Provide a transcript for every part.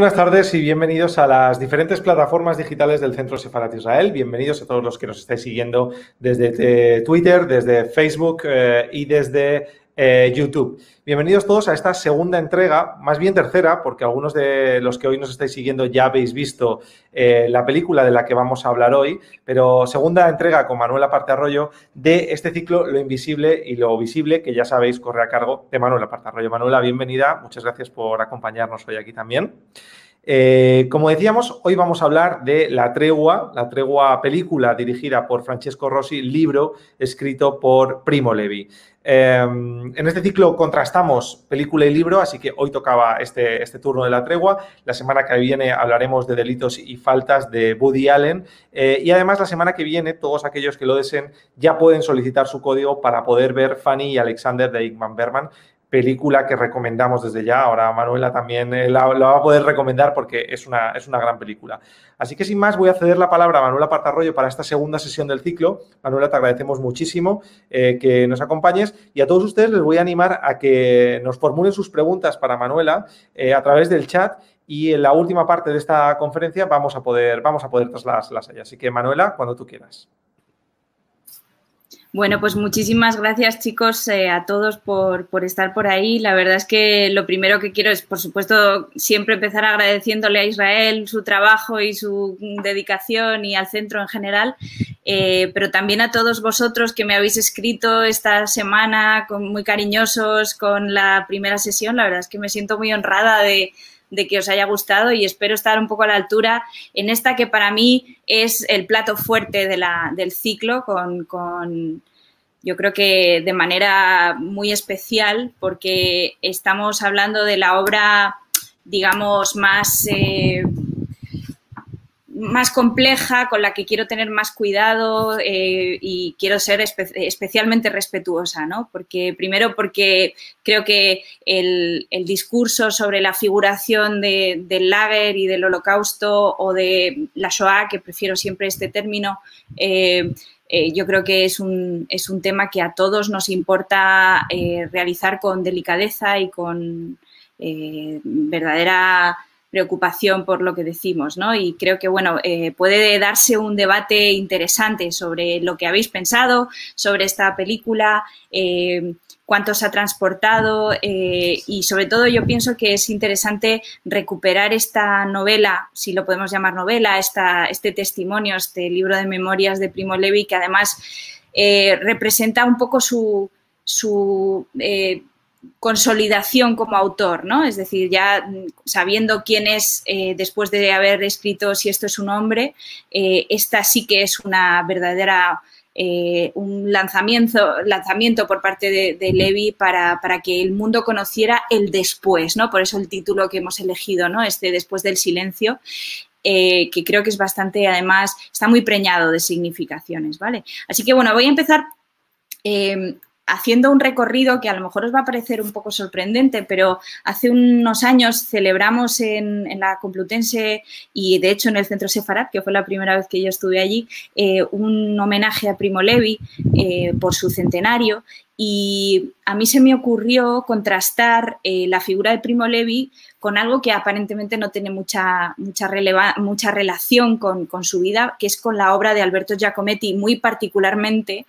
Buenas tardes y bienvenidos a las diferentes plataformas digitales del Centro Sefarat Israel. Bienvenidos a todos los que nos estáis siguiendo desde eh, Twitter, desde Facebook eh, y desde eh, YouTube. Bienvenidos todos a esta segunda entrega, más bien tercera, porque algunos de los que hoy nos estáis siguiendo ya habéis visto eh, la película de la que vamos a hablar hoy, pero segunda entrega con Manuela Parte Arroyo de este ciclo Lo Invisible y Lo Visible, que ya sabéis corre a cargo de Manuela Parte Arroyo. Manuela, bienvenida, muchas gracias por acompañarnos hoy aquí también. Eh, como decíamos, hoy vamos a hablar de La Tregua, la Tregua película dirigida por Francesco Rossi, libro escrito por Primo Levi. Em, en este ciclo contrastamos película y libro, así que hoy tocaba este, este, turno de La Tregua. La semana que viene hablaremos de delitos y faltas de Woody Allen. Eh, y además la semana que viene, todos aquellos que lo deseen ya pueden solicitar su código para poder ver Fanny y Alexander de Igman Berman película que recomendamos desde ya. Ahora Manuela también eh, la, va a poder recomendar porque es una, es una gran película. Así que sin más voy a ceder la palabra a Manuela Partarroyo para esta segunda sesión del ciclo. Manuela, te agradecemos muchísimo eh, que nos acompañes y a todos ustedes les voy a animar a que nos formulen sus preguntas para Manuela eh, a través del chat y en la última parte de esta conferencia vamos a poder, vamos a poder trasladarlas a ella. Así que Manuela, cuando tú quieras. Bueno, pues muchísimas gracias chicos eh, a todos por, estar por ahí. La verdad es que lo primero que quiero es, por supuesto, siempre empezar agradeciéndole a Israel su trabajo y su dedicación y al centro en general, eh, pero también a todos vosotros que me habéis escrito esta semana con, muy cariñosos con la primera sesión. La verdad es que me siento muy honrada de, de que os haya gustado y espero estar un poco a la altura en esta que para mí es el plato fuerte del ciclo con, yo creo que de manera muy especial porque estamos hablando de la obra, digamos, más... Eh, más compleja, con la que quiero tener más cuidado eh, y quiero ser especialmente respetuosa, ¿no? Porque, primero, porque creo que el, discurso sobre la figuración del lager y del holocausto o de la Shoah, que prefiero siempre este término, eh, eh, yo creo que es un, es un, tema que a todos nos importa realizar con delicadeza y con verdadera preocupación por lo que decimos, ¿no? Y creo que, bueno, eh, puede darse un debate interesante sobre lo que habéis pensado sobre esta película, eh, cuánto se ha transportado eh, y sobre todo yo pienso que es interesante recuperar esta novela, si lo podemos llamar novela, esta, este testimonio, este libro de memorias de Primo Levi que además representa un poco su, su consolidación como autor, ¿no? Es decir, ya sabiendo quién es eh, después de haber escrito Si esto es un hombre, eh, esta sí que es una verdadera eh, un lanzamiento, lanzamiento por parte de, Levi para, que el mundo conociera el después, ¿no? Por eso el título que hemos elegido, ¿no? Este después del silencio. que creo que es bastante, además, está muy preñado de significaciones, ¿vale? Así que, bueno, voy a empezar haciendo un recorrido que a lo mejor os va a parecer un poco sorprendente, pero hace unos años celebramos en, la Complutense y de hecho en el Centro Sefarat, que fue la primera vez que yo estuve allí, eh, un homenaje a Primo Levi eh, por su centenario. Y a mí se me ocurrió contrastar eh, la figura de Primo Levi con algo que aparentemente no tiene mucha, mucha, mucha relación con, con, su vida, que es con la obra de Alberto Giacometti, muy particularmente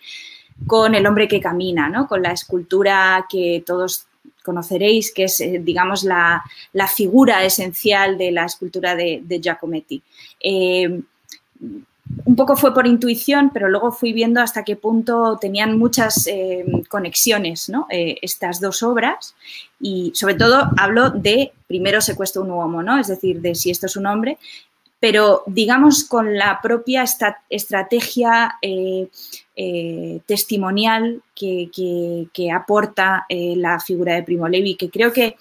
con el hombre que camina, ¿no? con la escultura que todos conoceréis, que es, eh, digamos, la, figura esencial de la escultura de, Giacometti. Eh, un poco fue por intuición, pero luego fui viendo hasta qué punto tenían muchas eh, conexiones ¿no? Estas dos obras y sobre todo hablo de primero secuestro un homo, ¿no? es decir, de si esto es un hombre, pero digamos con la propia estrategia eh, testimonial que, aporta la figura de Primo Levi, que creo que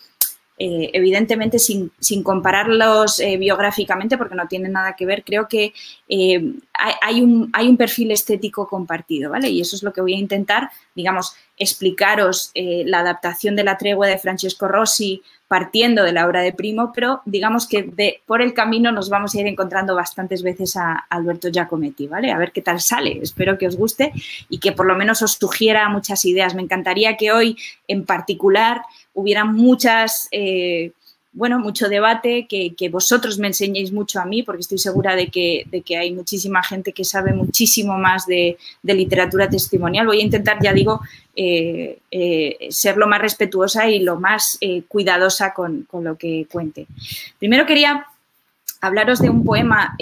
eh, evidentemente sin, compararlos eh, biográficamente porque no tienen nada que ver, creo que eh, hay, un, hay, un, perfil estético compartido, ¿vale? Y eso es lo que voy a intentar, digamos, explicaros la adaptación de la tregua de Francesco Rossi partiendo de la obra de Primo, pero digamos que por el camino nos vamos a ir encontrando bastantes veces a Alberto Giacometti, ¿vale? A ver qué tal sale. Espero que os guste y que por lo menos os sugiera muchas ideas. Me encantaría que hoy en particular hubiera muchas eh, bueno, mucho debate, que, vosotros me enseñéis mucho a mí, porque estoy segura de que, de que hay muchísima gente que sabe muchísimo más de, literatura testimonial. Voy a intentar, ya digo, eh, eh, ser lo más respetuosa y lo más cuidadosa con, con, lo que cuente. Primero quería hablaros de un poema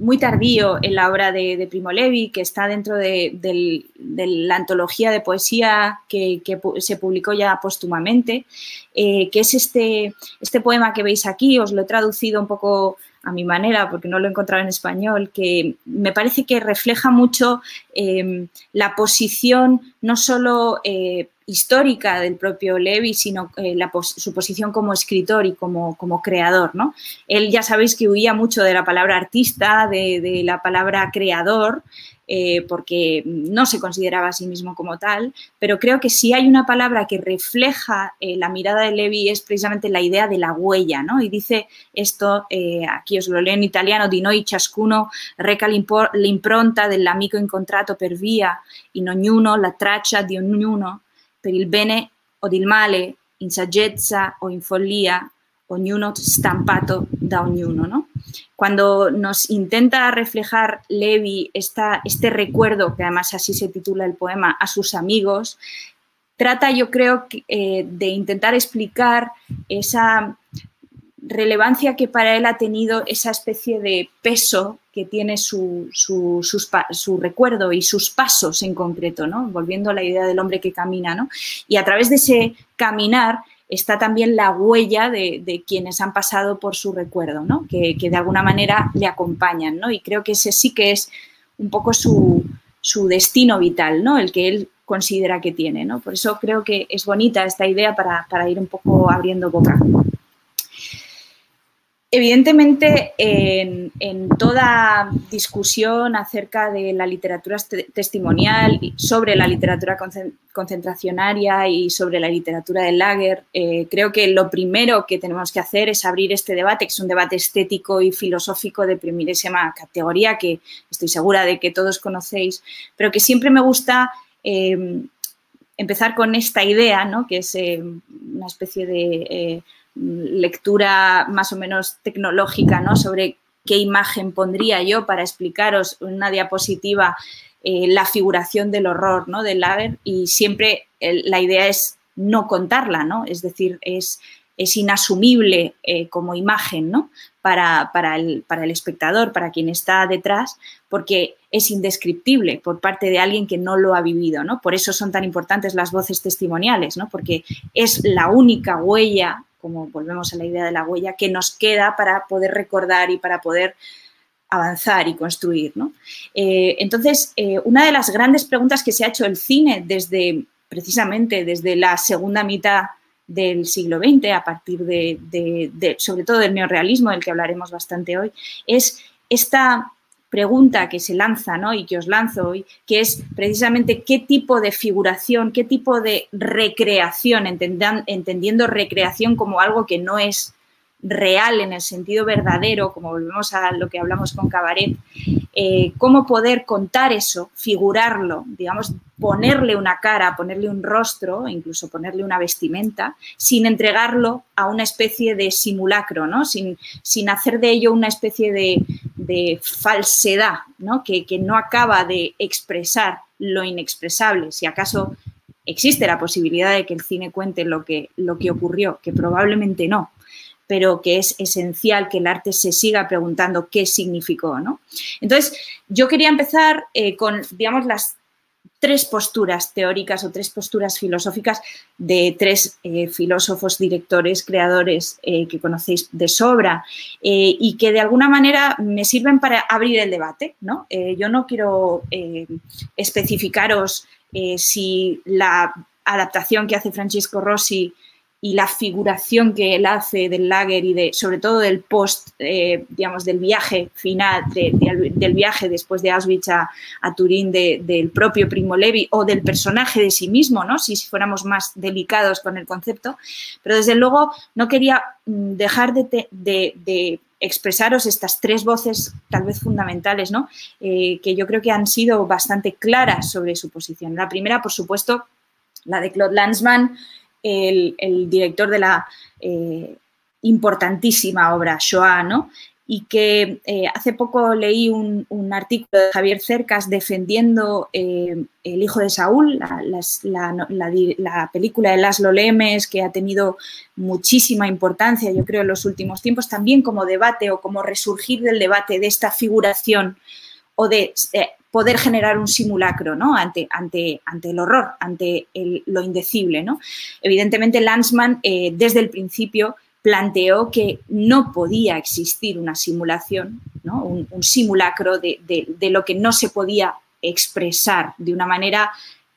muy tardío en la obra de, Primo Levi, que está dentro de, la antología de poesía que, se publicó ya póstumamente, eh, que es este, este poema que veis aquí, os lo he traducido un poco a mi manera, porque no lo he encontrado en español, que me parece que refleja mucho eh, la posición no solo eh, histórica del propio Levi, sino eh, su posición como escritor y como, como, creador. ¿no? Él ya sabéis que huía mucho de la palabra artista, de, la palabra creador, eh, porque no se consideraba a sí mismo como tal, pero creo que si hay una palabra que refleja eh, la mirada de Levi es precisamente la idea de la huella, ¿no? Y dice esto, aquí os lo leo en italiano, di noi ciascuno reca l'impronta dell'amico incontrato per via, in ognuno la traccia di ognuno, per il bene o il male, in saggezza o in follia, ognuno stampato da ognuno, ¿no? Cuando nos intenta reflejar Levi esta, este recuerdo, que además así se titula el poema, a sus amigos, trata yo creo eh, de intentar explicar esa relevancia que para él ha tenido esa especie de peso que tiene su, su, recuerdo y sus pasos en concreto, ¿no? Volviendo a la idea del hombre que camina, ¿no? Y a través de ese caminar está también la huella de, quienes han pasado por su recuerdo, ¿no? Que, de alguna manera le acompañan, ¿no? Y creo que ese sí que es un poco su, destino vital, ¿no? El que él considera que tiene, ¿no? Por eso creo que es bonita esta idea para, para ir un poco abriendo boca. Evidentemente, en, toda discusión acerca de la literatura testimonial, sobre la literatura concentracionaria y sobre la literatura del lager, eh, creo que lo primero que tenemos que hacer es abrir este debate, que es un debate estético y filosófico de primerísima categoría, que estoy segura de que todos conocéis, pero que siempre me gusta eh, empezar con esta idea, ¿no? que es eh, una especie de lectura más o menos tecnológica, ¿no? Sobre qué imagen pondría yo para explicaros una diapositiva eh, la figuración del horror, ¿no? Del lager y siempre la idea es no contarla, ¿no? Es decir, es, es inasumible eh, como imagen, ¿no? Para, para, el, para, el, espectador, para quien está detrás, porque es indescriptible por parte de alguien que no lo ha vivido, ¿no? Por eso son tan importantes las voces testimoniales, ¿no? Porque es la única huella como volvemos a la idea de la huella, que nos queda para poder recordar y para poder avanzar y construir. Eh, entonces, eh, una de las grandes preguntas que se ha hecho el cine desde, precisamente desde la segunda mitad del siglo XX, a partir de sobre todo del neorealismo, del que hablaremos bastante hoy, es esta pregunta que se lanza ¿no? y que os lanzo hoy, que es precisamente qué tipo de figuración, qué tipo de recreación, entendiendo recreación como algo que no es real en el sentido verdadero, como volvemos a lo que hablamos con Cabaret, eh, cómo poder contar eso, figurarlo, digamos, ponerle una cara, ponerle un rostro, incluso ponerle una vestimenta, sin entregarlo a una especie de simulacro, ¿no? sin, sin hacer de ello una especie de, falsedad, ¿no? Que, que no acaba de expresar lo inexpresable, si acaso existe la posibilidad de que el cine cuente lo que, lo que ocurrió, que probablemente no, pero que es esencial que el arte se siga preguntando qué significó. ¿no? Entonces, yo quería empezar eh, con, digamos, las tres posturas teóricas o tres posturas filosóficas de tres eh, filósofos, directores, creadores eh, que conocéis de sobra eh, y que de alguna manera me sirven para abrir el debate. ¿no? yo no quiero especificaros si la adaptación que hace Francisco Rossi y la figuración que él hace del lager y de, sobre todo del post, eh, digamos, del viaje final, del viaje después de Auschwitz a, Turín del propio Primo Levi o del personaje de sí mismo, ¿no? Si, fuéramos más delicados con el concepto. Pero desde luego no quería mm, dejar de, expresaros estas tres voces tal vez fundamentales, ¿no? Eh, que yo creo que han sido bastante claras sobre su posición. La primera, por supuesto, la de Claude Lanzmann, el, director de la eh, importantísima obra Shoah, ¿no? y que eh, hace poco leí un, artículo de Javier Cercas defendiendo eh, El hijo de Saúl, la, película de Laszlo Lemes, que ha tenido muchísima importancia, yo creo, en los últimos tiempos, también como debate o como resurgir del debate de esta figuración o de poder generar un simulacro ¿no? ante, ante, ante el horror, ante lo indecible. ¿no? Evidentemente, Lanzmann eh, desde el principio planteó que no podía existir una simulación, ¿no? un, simulacro de, lo que no se podía expresar de una manera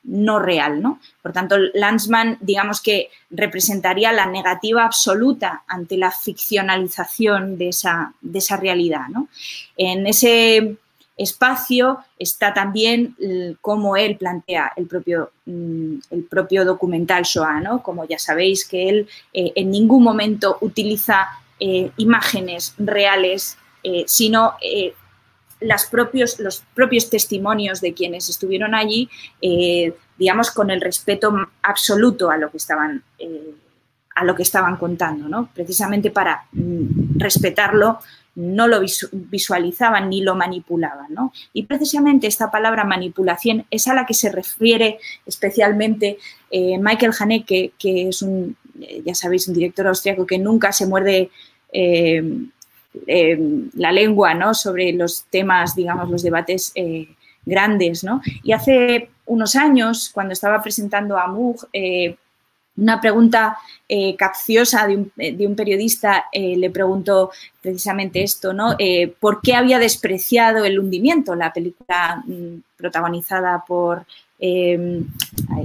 no real. ¿no? Por tanto, Lanzmann, digamos que representaría la negativa absoluta ante la ficcionalización de esa, de esa realidad. ¿no? En ese espacio está también como él plantea el propio, mm, el propio documental Shoah, ¿no? Como ya sabéis que él eh, en ningún momento utiliza eh, imágenes reales, eh, sino propios, los propios testimonios de quienes estuvieron allí, digamos, con el respeto absoluto a lo que estaban a lo que estaban contando, ¿no? Precisamente para mm, respetarlo no lo visualizaban ni lo manipulaban. ¿no? Y precisamente esta palabra manipulación es a la que se refiere especialmente eh, Michael Haneke, que es un, eh, ya sabéis, un director austriaco que nunca se muerde eh, la lengua ¿no? sobre los temas, digamos, los debates grandes. ¿no? Y hace unos años, cuando estaba presentando a Moog, una pregunta eh, capciosa de un, eh, periodista eh, le preguntó precisamente esto, ¿no? ¿Por qué había despreciado el hundimiento, la película mm, protagonizada por,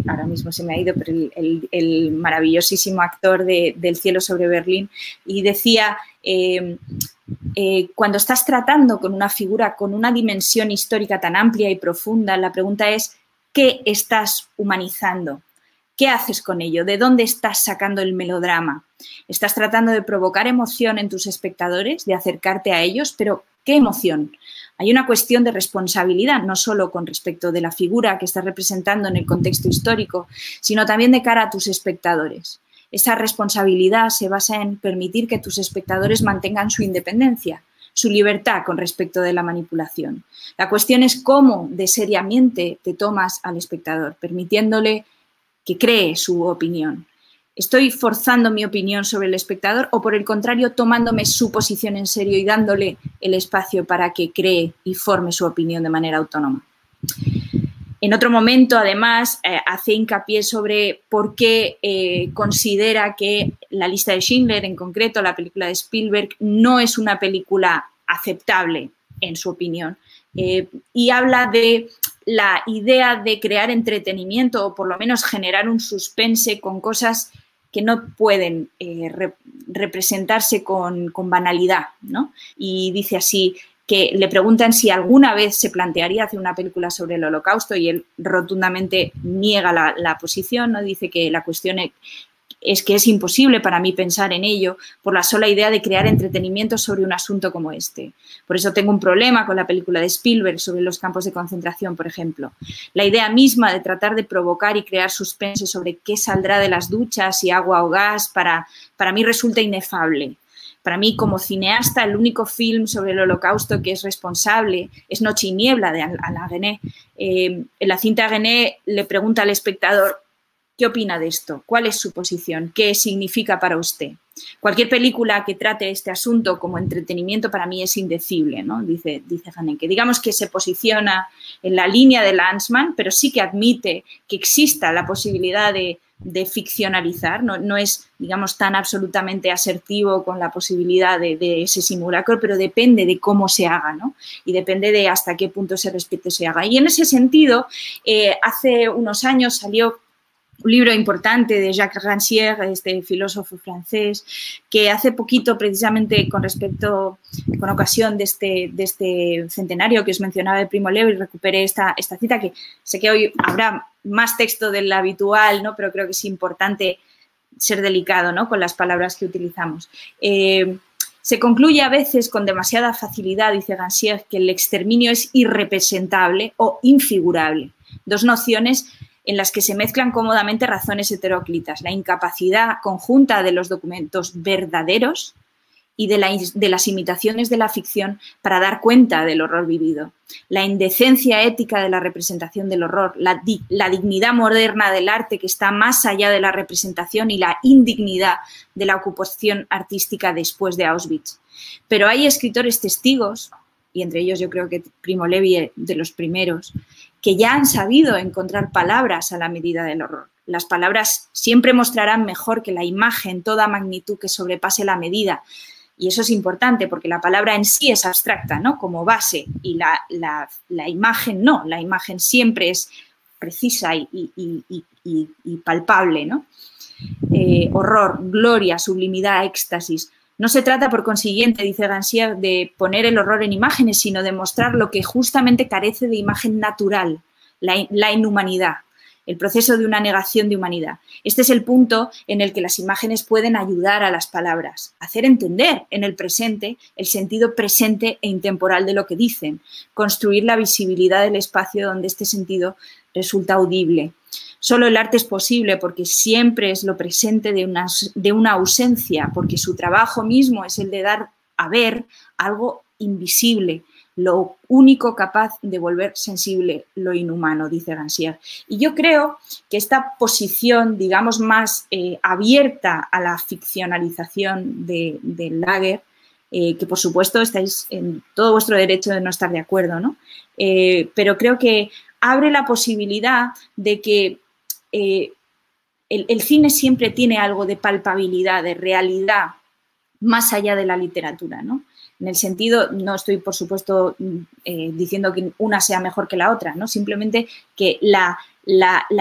ahora mismo se me ha ido, pero el, maravillosísimo actor de, del cielo sobre Berlín, y decía, cuando estás tratando con una figura con una dimensión histórica tan amplia y profunda, la pregunta es, ¿qué estás humanizando? ¿Qué haces con ello? ¿De dónde estás sacando el melodrama? ¿Estás tratando de provocar emoción en tus espectadores, de acercarte a ellos? Pero, ¿qué emoción? Hay una cuestión de responsabilidad, no solo con respecto de la figura que estás representando en el contexto histórico, sino también de cara a tus espectadores. Esa responsabilidad se basa en permitir que tus espectadores mantengan su independencia, su libertad con respecto de la manipulación. La cuestión es cómo de seriamente te tomas al espectador, permitiéndole que cree su opinión. ¿Estoy forzando mi opinión sobre el espectador o por el contrario tomándome su posición en serio y dándole el espacio para que cree y forme su opinión de manera autónoma? En otro momento, además, eh, hace hincapié sobre por qué eh, considera que la lista de Schindler, en concreto la película de Spielberg, no es una película aceptable, en su opinión. Eh, y habla de la idea de crear entretenimiento o por lo menos generar un suspense con cosas que no pueden eh, representarse con, banalidad, ¿no? Y dice así que le preguntan si alguna vez se plantearía hacer una película sobre el holocausto y él rotundamente niega la, la posición, ¿no? Dice que la cuestión es que es imposible para mí pensar en ello por la sola idea de crear entretenimiento sobre un asunto como este. Por eso tengo un problema con la película de Spielberg sobre los campos de concentración, por ejemplo. La idea misma de tratar de provocar y crear suspense sobre qué saldrá de las duchas, y agua o gas, para, para mí resulta inefable. Para mí, como cineasta, el único film sobre el holocausto que es responsable es Noche y Niebla de Alain Gené. Eh, en la cinta Gené le pregunta al espectador ¿Qué opina de esto? ¿Cuál es su posición? ¿Qué significa para usted? Cualquier película que trate este asunto como entretenimiento para mí es indecible, ¿no? dice, dice que Digamos que se posiciona en la línea de Lanzmann, pero sí que admite que exista la posibilidad de, ficcionalizar, no, es, digamos, tan absolutamente asertivo con la posibilidad de, ese simulacro, pero depende de cómo se haga, ¿no? Y depende de hasta qué punto ese respeto se haga. Y en ese sentido, eh, hace unos años salió un libro importante de Jacques Rancière, este filósofo francés, que hace poquito, precisamente con respecto, con ocasión de este, de este centenario que os mencionaba de Primo Levi, recuperé esta, esta cita, que sé que hoy habrá más texto del habitual, ¿no? pero creo que es importante ser delicado ¿no? con las palabras que utilizamos. Eh, se concluye a veces con demasiada facilidad, dice Rancière, que el exterminio es irrepresentable o infigurable. Dos nociones en las que se mezclan cómodamente razones heteróclitas, la incapacidad conjunta de los documentos verdaderos y de, las imitaciones de la ficción para dar cuenta del horror vivido, la indecencia ética de la representación del horror, la, la dignidad moderna del arte que está más allá de la representación y la indignidad de la ocupación artística después de Auschwitz. Pero hay escritores testigos, y entre ellos yo creo que Primo Levi de los primeros, que ya han sabido encontrar palabras a la medida del horror. Las palabras siempre mostrarán mejor que la imagen toda magnitud que sobrepase la medida. Y eso es importante porque la palabra en sí es abstracta, ¿no? Como base, y la, imagen no, la imagen siempre es precisa y, palpable, ¿no? Eh, horror, gloria, sublimidad, éxtasis. No se trata, por consiguiente, dice Gansier, de poner el horror en imágenes, sino de mostrar lo que justamente carece de imagen natural, la, inhumanidad, el proceso de una negación de humanidad. Este es el punto en el que las imágenes pueden ayudar a las palabras, hacer entender en el presente el sentido presente e intemporal de lo que dicen, construir la visibilidad del espacio donde este sentido resulta audible. Solo el arte es posible porque siempre es lo presente de una, de una ausencia, porque su trabajo mismo es el de dar a ver algo invisible, lo único capaz de volver sensible lo inhumano, dice Gansier. Y yo creo que esta posición, digamos, más eh, abierta a la ficcionalización del de Lager, eh, que por supuesto estáis en todo vuestro derecho de no estar de acuerdo, ¿no? Eh, pero creo que abre la posibilidad de que eh, el, cine siempre tiene algo de palpabilidad, de realidad, más allá de la literatura, ¿no? En el sentido, no estoy, por supuesto, eh, diciendo que una sea mejor que la otra, ¿no? Simplemente que la,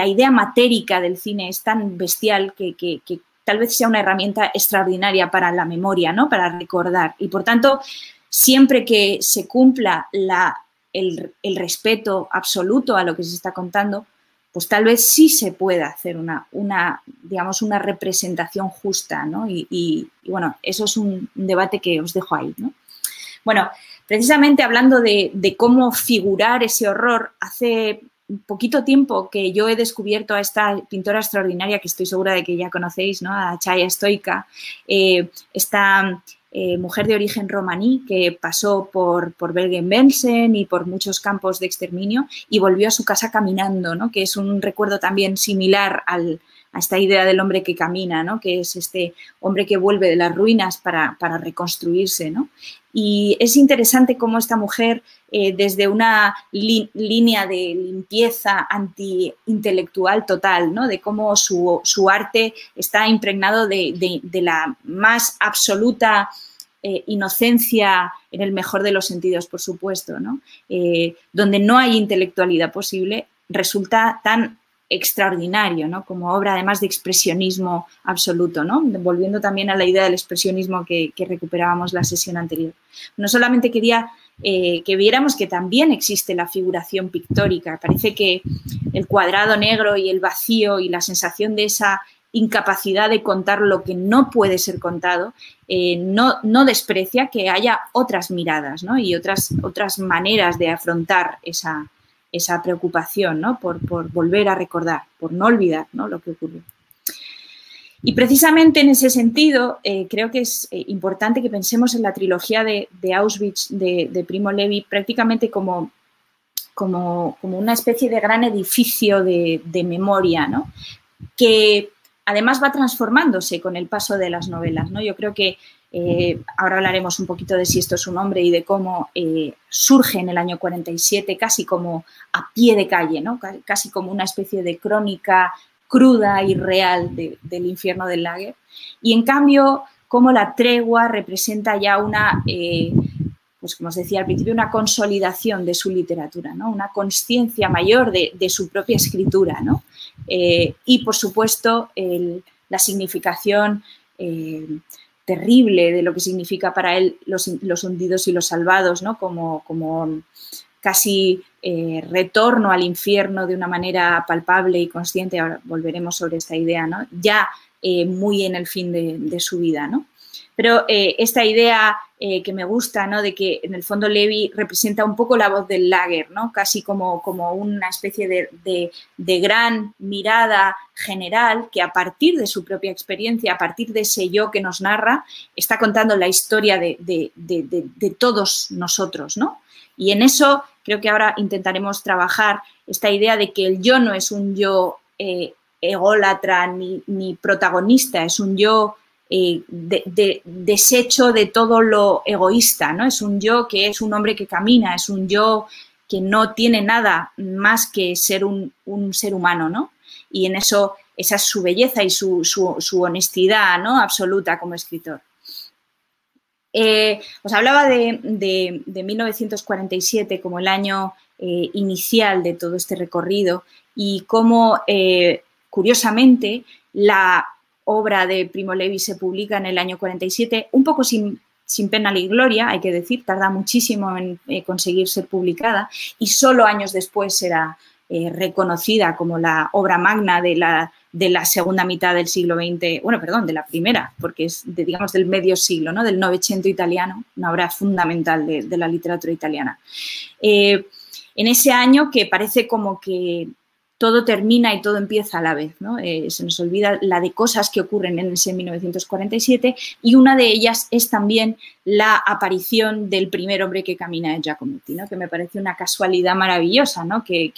idea matérica del cine es tan bestial que, tal vez sea una herramienta extraordinaria para la memoria, ¿no? Para recordar. Y por tanto, siempre que se cumpla el, el respeto absoluto a lo que se está contando, pues tal vez sí se pueda hacer una, una digamos, una representación justa, ¿no? Y, bueno, eso es un, debate que os dejo ahí, ¿no? Bueno, precisamente hablando de, cómo figurar ese horror, hace poquito tiempo que yo he descubierto a esta pintora extraordinaria que estoy segura de que ya conocéis, ¿no? A Chaya Stoica, eh, esta eh, mujer de origen romaní que pasó por, por Bergen-Belsen y por muchos campos de exterminio y volvió a su casa caminando, ¿no? que es un recuerdo también similar al, a esta idea del hombre que camina, ¿no? que es este hombre que vuelve de las ruinas para, reconstruirse. ¿no? Y es interesante cómo esta mujer, eh, desde una línea de limpieza anti-intelectual total, ¿no? de cómo su, arte está impregnado de, la más absoluta eh, inocencia en el mejor de los sentidos, por supuesto, ¿no? Eh, donde no hay intelectualidad posible, resulta tan extraordinario, ¿no? Como obra además de expresionismo absoluto, ¿no? Volviendo también a la idea del expresionismo que, recuperábamos la sesión anterior. No solamente quería eh, que viéramos que también existe la figuración pictórica. Parece que el cuadrado negro y el vacío y la sensación de esa incapacidad de contar lo que no puede ser contado, eh, no, no, desprecia que haya otras miradas ¿no? y otras, otras maneras de afrontar esa, esa preocupación ¿no? por, volver a recordar, por no olvidar ¿no? lo que ocurrió. Y precisamente en ese sentido, eh, creo que es eh, importante que pensemos en la trilogía de, Auschwitz de, Primo Levi prácticamente como, como, una especie de gran edificio de, memoria, ¿no? que además va transformándose con el paso de las novelas. ¿no? Yo creo que eh, ahora hablaremos un poquito de si esto es un hombre y de cómo eh, surge en el año 47 casi como a pie de calle, ¿no? casi como una especie de crónica cruda y real del infierno del lager. Y en cambio, cómo la tregua representa ya una, eh, pues como os decía al principio, una consolidación de su literatura, ¿no? una conciencia mayor de, su propia escritura. ¿no? y, por supuesto, la significación terrible de lo que significa para él los, hundidos y los salvados, ¿no? como, casi eh, retorno al infierno de una manera palpable y consciente. Ahora volveremos sobre esta idea, ¿no? ya eh, muy en el fin de, de su vida. ¿no? Pero eh, esta idea eh, que me gusta, ¿no? De que en el fondo Levi representa un poco la voz del lager, ¿no? Casi como, como una especie de, gran mirada general que a partir de su propia experiencia, a partir de ese yo que nos narra, está contando la historia de, todos nosotros, ¿no? Y en eso creo que ahora intentaremos trabajar esta idea de que el yo no es un yo eh, ególatra ni, ni protagonista, es un yo eh, de, desecho de todo lo egoísta, ¿no? Es un yo que es un hombre que camina, es un yo que no tiene nada más que ser un, ser humano, ¿no? Y en eso, esa es su belleza y su, honestidad, ¿no? Absoluta como escritor. Eh, os hablaba de, 1947 como el año eh, inicial de todo este recorrido y cómo, curiosamente, la obra de Primo Levi se publica en el año 47, un poco sin, pena ni gloria, hay que decir, tarda muchísimo en eh, conseguir ser publicada y solo años después será eh, reconocida como la obra magna de la, de la segunda mitad del siglo XX, bueno, perdón, de la primera, porque es, digamos, del medio siglo, ¿no? del Novecento italiano, una obra fundamental de, la literatura italiana. Eh, en ese año que parece como que todo termina y todo empieza a la vez. ¿no? Eh, se nos olvida la de cosas que ocurren en ese 1947 y una de ellas es también la aparición del primer hombre que camina de Giacometti, ¿no? que me parece una casualidad maravillosa, ¿no? que,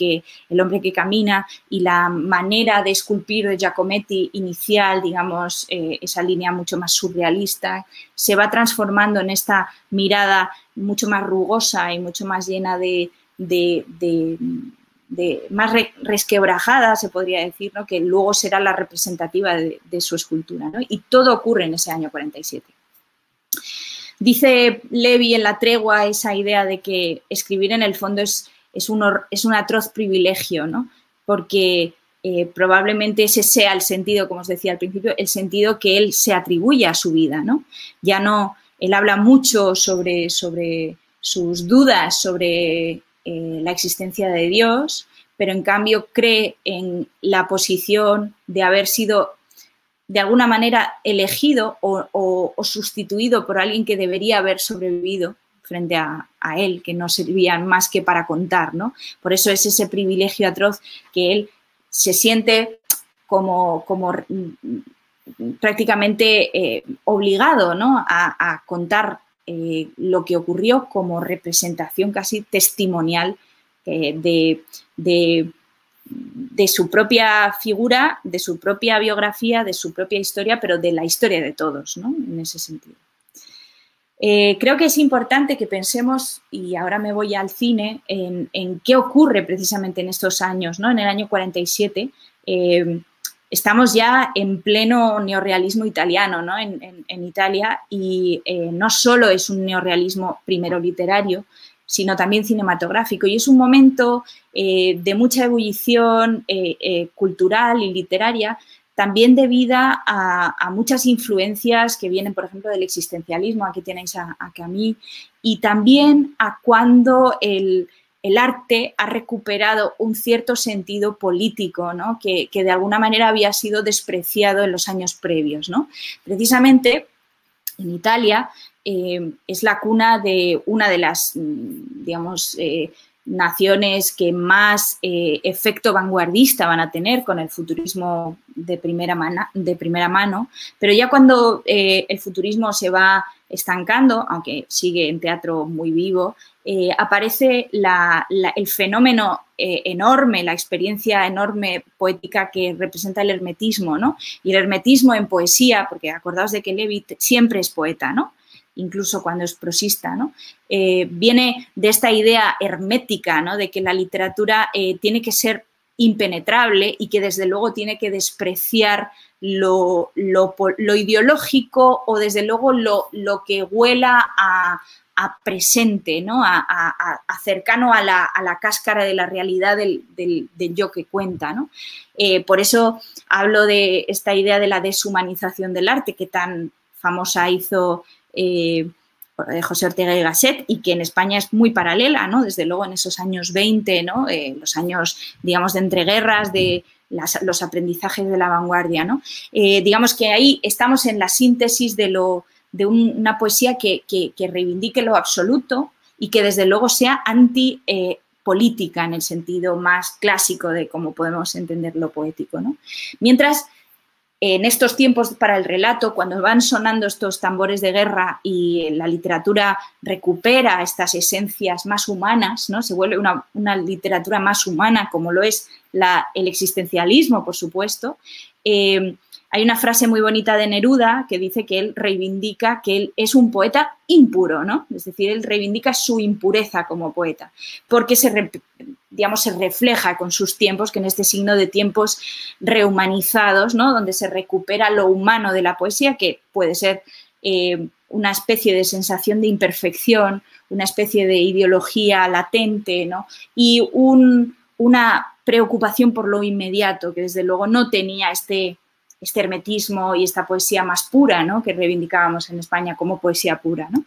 el hombre que camina y la manera de esculpir de Giacometti inicial, digamos, eh, esa línea mucho más surrealista, se va transformando en esta mirada mucho más rugosa y mucho más llena de de más resquebrajada, se podría decir, ¿no? que luego será la representativa de, su escultura. Y todo ocurre en ese año 47. Dice Levi en la tregua esa idea de que escribir en el fondo es, es, un, es un atroz privilegio, ¿no? porque eh, probablemente ese sea el sentido, como os decía al principio, el sentido que él se atribuye a su vida. ¿no? Ya no, él habla mucho sobre, sobre sus dudas sobre eh, la existencia de Dios, pero en cambio cree en la posición de haber sido de alguna manera elegido o, sustituido por alguien que debería haber sobrevivido frente a, él, que no servían más que para contar, ¿no? Por eso es ese privilegio atroz que él se siente como, como prácticamente eh, obligado ¿no? a, contar eh, lo que ocurrió como representación casi testimonial eh, de, de, su propia figura, de su propia biografía, de su propia historia, pero de la historia de todos, ¿no? En ese sentido. Eh, creo que es importante que pensemos, y ahora me voy al cine, en, qué ocurre precisamente en estos años, ¿no? En el año 47, estamos ya en pleno neorrealismo italiano, ¿no? en, Italia, y eh, no solo es un neorrealismo primero literario, sino también cinematográfico. Y es un momento eh, de mucha ebullición eh, cultural y literaria, también debida a, muchas influencias que vienen, por ejemplo, del existencialismo, aquí tenéis a, a Camille, y también a cuando el, el arte ha recuperado un cierto sentido político, ¿no? que, de alguna manera había sido despreciado en los años previos. ¿no? Precisamente en Italia eh, es la cuna de una de las, mm, digamos, eh, naciones que más eh, efecto vanguardista van a tener con el futurismo de primera, de primera mano, pero ya cuando el futurismo se va estancando, aunque sigue en teatro muy vivo, eh, aparece el fenómeno enorme, la experiencia enorme poética que representa el hermetismo, ¿no? Y el hermetismo en poesía, porque acordaos de que Levi siempre es poeta, ¿no? incluso cuando es prosista, ¿no? Eh, viene de esta idea hermética, ¿no? De que la literatura eh, tiene que ser impenetrable y que desde luego tiene que despreciar lo, ideológico o desde luego lo, que huela a, presente, ¿no? A, cercano a la, cáscara de la realidad del, yo que cuenta. ¿no? Eh, por eso hablo de esta idea de la deshumanización del arte que tan famosa hizo eh, José Ortega y Gasset y que en España es muy paralela, ¿no? Desde luego en esos años 20, ¿no? Eh, los años, digamos, de entreguerras, de los aprendizajes de la vanguardia, ¿no? Eh, digamos que ahí estamos en la síntesis de, lo, de una poesía que, reivindique lo absoluto y que desde luego sea anti política en el sentido más clásico de cómo podemos entender lo poético. ¿no? Mientras en estos tiempos para el relato, cuando van sonando estos tambores de guerra y la literatura recupera estas esencias más humanas, ¿no? se vuelve una, literatura más humana, como lo es el existencialismo, por supuesto, eh, hay una frase muy bonita de Neruda que dice que él reivindica que él es un poeta impuro, ¿no? Es decir, él reivindica su impureza como poeta, porque se, digamos, se refleja con sus tiempos, que en este signo de tiempos rehumanizados, ¿no? Donde se recupera lo humano de la poesía, que puede ser eh, una especie de sensación de imperfección, una especie de ideología latente, ¿no? Y una preocupación por lo inmediato, que desde luego no tenía este este hermetismo y esta poesía más pura, ¿no? Que reivindicábamos en España como poesía pura, ¿no?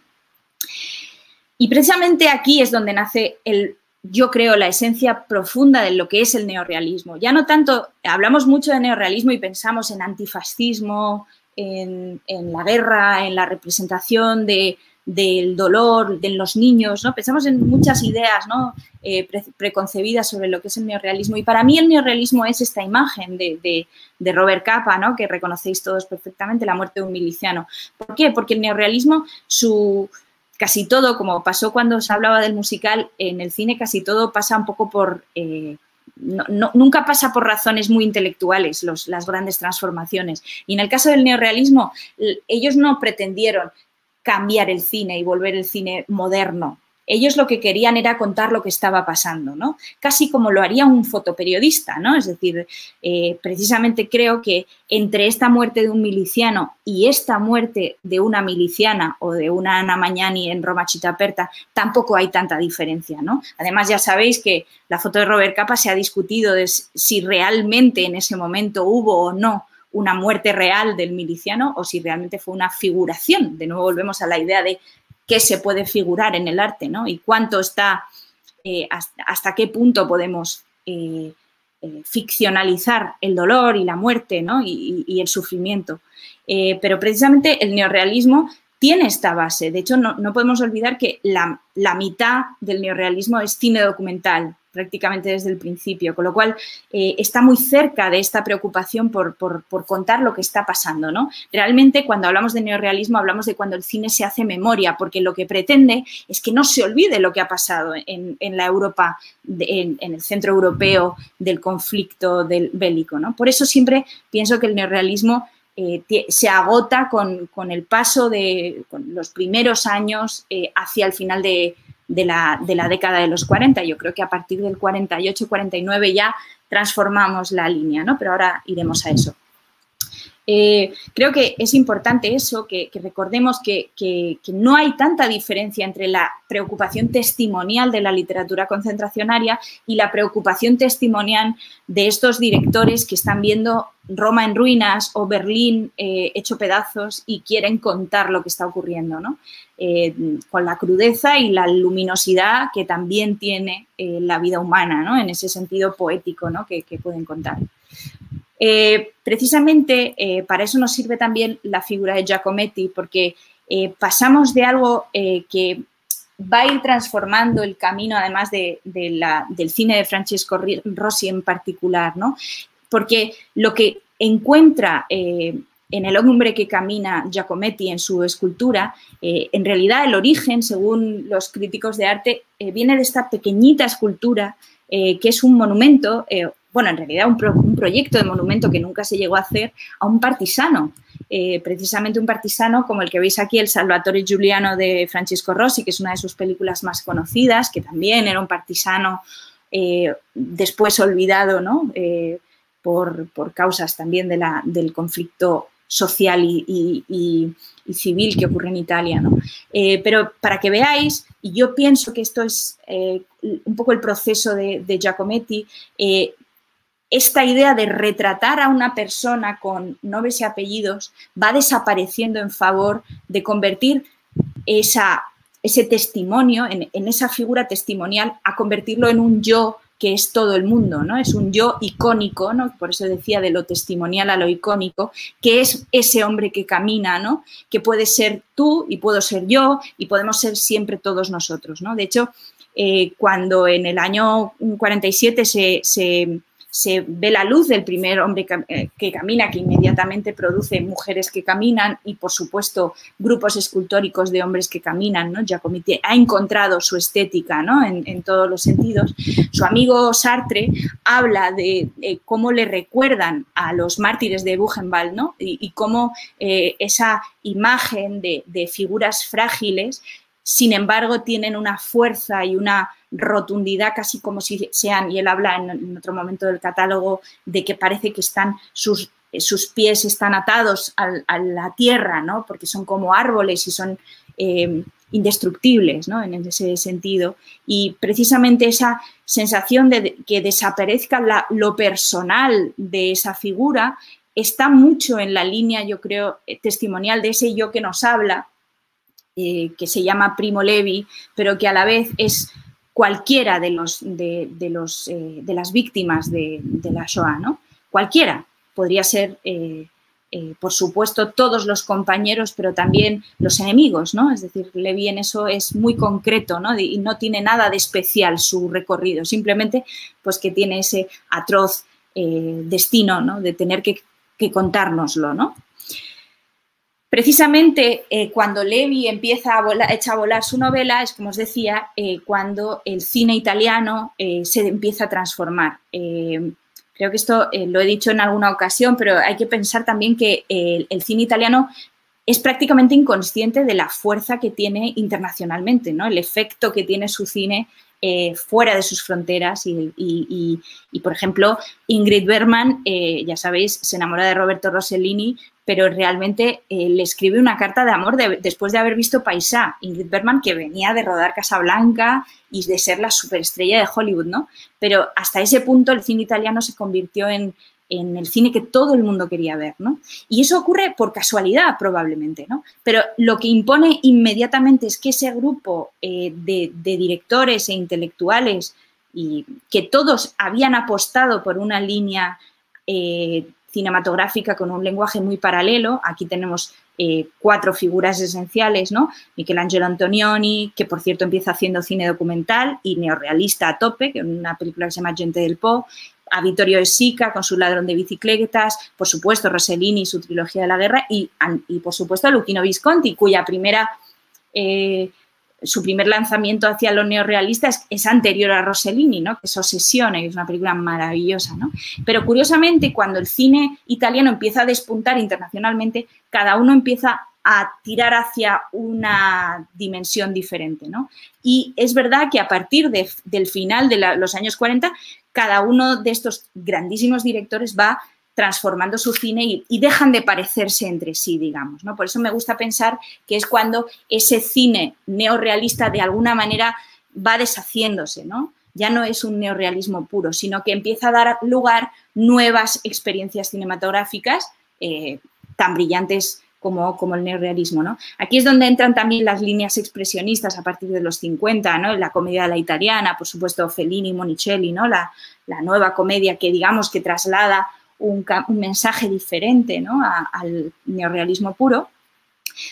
Y precisamente aquí es donde nace el, yo creo, la esencia profunda de lo que es el neorrealismo. Ya no tanto, hablamos mucho de neorrealismo y pensamos en antifascismo, en la guerra, en la representación de, del dolor de los niños, ¿no? Pensamos en muchas ideas. Eh, preconcebidas sobre lo que es el neorrealismo y para mí el neorrealismo es esta imagen de, Robert Capa, ¿no? que reconocéis todos perfectamente, la muerte de un miliciano. ¿Por qué? Porque el neorrealismo, su, casi todo, como pasó cuando se hablaba del musical, en el cine casi todo pasa un poco por... Eh, nunca pasa por razones muy intelectuales las grandes transformaciones. Y en el caso del neorrealismo, ellos no pretendieron cambiar el cine y volver el cine moderno. Ellos lo que querían era contar lo que estaba pasando, ¿no? Casi como lo haría un fotoperiodista, ¿no? Es decir, eh, precisamente creo que entre esta muerte de un miliciano y esta muerte de una miliciana o de una Ana Mañani en Roma Chitaperta tampoco hay tanta diferencia, ¿no? Además, ya sabéis que la foto de Robert Capa se ha discutido de si realmente en ese momento hubo o no una muerte real del miliciano o si realmente fue una figuración. De nuevo volvemos a la idea de qué se puede figurar en el arte, ¿no? Y cuánto está, eh, hasta, qué punto podemos eh, eh, ficcionalizar el dolor y la muerte, ¿no? Y, el sufrimiento. pero precisamente el neorrealismo tiene esta base. De hecho, no, podemos olvidar que la, la mitad del neorrealismo es cine documental, prácticamente desde el principio, con lo cual eh, está muy cerca de esta preocupación por, contar lo que está pasando. ¿no? Realmente cuando hablamos de neorealismo hablamos de cuando el cine se hace memoria, porque lo que pretende es que no se olvide lo que ha pasado en, la Europa, en, el centro europeo del conflicto del bélico. ¿no? Por eso siempre pienso que el neorealismo eh, se agota con, el paso de los primeros años eh, hacia el final de, de la, década de los 40. Yo creo que a partir del 48-49 ya transformamos la línea, ¿no? Pero ahora iremos a eso. Eh, creo que es importante eso, que, recordemos que, no hay tanta diferencia entre la preocupación testimonial de la literatura concentracionaria y la preocupación testimonial de estos directores que están viendo Roma en ruinas o Berlín eh, hecho pedazos y quieren contar lo que está ocurriendo, ¿no? Eh, con la crudeza y la luminosidad que también tiene la vida humana, ¿no? en ese sentido poético ¿no? que pueden contar. Eh, precisamente eh, para eso nos sirve también la figura de Giacometti, porque eh, pasamos de algo que va a ir transformando el camino, además de, del cine de Francesco Rossi en particular, ¿no? Porque lo que encuentra en el hombre que camina Giacometti en su escultura, en realidad el origen, según los críticos de arte, viene de esta pequeñita escultura que es un monumento, bueno, en realidad un, proyecto de monumento que nunca se llegó a hacer a un partisano, precisamente un partisano como el que veis aquí, el Salvatore Giuliano de Francisco Rossi, que es una de sus películas más conocidas, que también era un partisano después olvidado, ¿no? por, causas también de del conflicto social y, civil que ocurre en Italia. Eh, pero para que veáis, y yo pienso que esto es eh, un poco el proceso de, Giacometti, eh, esta idea de retratar a una persona con nombres y apellidos va desapareciendo en favor de convertir esa, ese testimonio, en, en esa figura testimonial, a convertirlo en un yo que es todo el mundo, ¿no? Es un yo icónico, ¿no? Por eso decía de lo testimonial a lo icónico, que es ese hombre que camina, ¿no? Que puede ser tú y puedo ser yo y podemos ser siempre todos nosotros, ¿no? De hecho, eh, cuando en el año 47 se, se se ve la luz del primer hombre eh, que, camina, que inmediatamente produce mujeres que caminan y, por supuesto, grupos escultóricos de hombres que caminan. ¿no? Giacometti ha encontrado su estética ¿no? en, todos los sentidos. Su amigo Sartre habla de, cómo le recuerdan a los mártires de Buchenwald ¿no? y, cómo eh, esa imagen de, de figuras frágiles sin embargo, tienen una fuerza y una rotundidad casi como si sean, y él habla en, otro momento del catálogo de que parece que están sus, sus pies están atados a, la tierra, ¿no? porque son como árboles y son eh, indestructibles ¿no? en ese sentido. Y precisamente esa sensación de que desaparezca lo personal de esa figura está mucho en la línea, yo creo, testimonial de ese yo que nos habla, eh, que se llama Primo Levi, pero que a la vez es cualquiera de, los, de, los, eh, de las víctimas de, la Shoah, ¿no? Cualquiera. Podría ser, eh, por supuesto, todos los compañeros, pero también los enemigos, ¿no? Es decir, Levi eso es muy concreto, ¿no? Y no tiene nada de especial su recorrido, simplemente pues que tiene ese atroz destino, ¿no? De tener que, que contárnoslo, ¿no? Precisamente eh, cuando Levi empieza a volar, echa a volar su novela es, como os decía, eh, cuando el cine italiano eh, se empieza a transformar. creo que esto lo he dicho en alguna ocasión, pero hay que pensar también que el cine italiano es prácticamente inconsciente de la fuerza que tiene internacionalmente, ¿no? el efecto que tiene su cine fuera de sus fronteras y, por ejemplo, Ingrid Bergman, ya sabéis, se enamora de Roberto Rossellini pero realmente eh, le escribe una carta de amor después de haber visto Paisá, Ingrid Bergman, que venía de rodar Casablanca y de ser la superestrella de Hollywood, ¿no? Pero hasta ese punto el cine italiano se convirtió en, el cine que todo el mundo quería ver, ¿no? Y eso ocurre por casualidad, probablemente, ¿no? Pero lo que impone inmediatamente es que ese grupo eh, de, directores e intelectuales y que todos habían apostado por una línea eh, cinematográfica con un lenguaje muy paralelo. Aquí tenemos eh, cuatro figuras esenciales, ¿no? Michelangelo Antonioni, que por cierto empieza haciendo cine documental y neorrealista a tope, que una película que se llama Gente del Po, a Vittorio De Sica con su ladrón de bicicletas, por supuesto Rossellini y su trilogía de la guerra y, y por supuesto a Luchino Visconti, cuya primera eh, su primer lanzamiento hacia lo neorrealista es, anterior a Rossellini, ¿no? que es Obsesione, que es una película maravillosa. ¿no? Pero curiosamente, cuando el cine italiano empieza a despuntar internacionalmente, cada uno empieza a tirar hacia una dimensión diferente. ¿no? Y es verdad que a partir del final de los años 40, cada uno de estos grandísimos directores va transformando su cine y, dejan de parecerse entre sí, digamos. ¿no? Por eso me gusta pensar que es cuando ese cine neorrealista de alguna manera va deshaciéndose, ¿no? Ya no es un neorrealismo puro, sino que empieza a dar lugar nuevas experiencias cinematográficas eh, tan brillantes como, el neorrealismo. ¿no? Aquí es donde entran también las líneas expresionistas a partir de los 50, ¿no? la comedia de la italiana, por supuesto Fellini, Monicelli, ¿no? la, nueva comedia que digamos que traslada un, mensaje diferente al neorrealismo puro.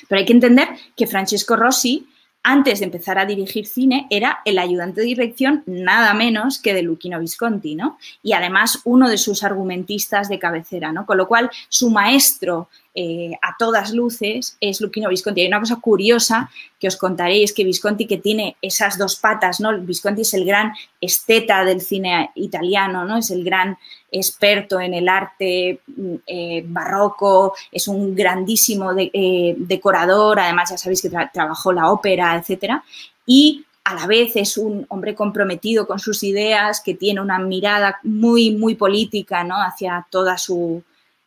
Pero hay que entender que Francesco Rossi antes de empezar a dirigir cine, era el ayudante de dirección nada menos que de Luchino Visconti, ¿no? Y además uno de sus argumentistas de cabecera, ¿no? Con lo cual, su maestro eh, a todas luces es Luchino Visconti. Hay una cosa curiosa que os contaré, es que Visconti que tiene esas dos patas, ¿no? Visconti es el gran esteta del cine italiano, ¿no? Es el gran experto en el arte mm, eh, barroco, es un grandísimo eh, decorador, además ya sabéis que trabajó la ópera, etcétera, y a la vez es un hombre comprometido con sus ideas, que tiene una mirada muy, muy política ¿no? hacia toda su,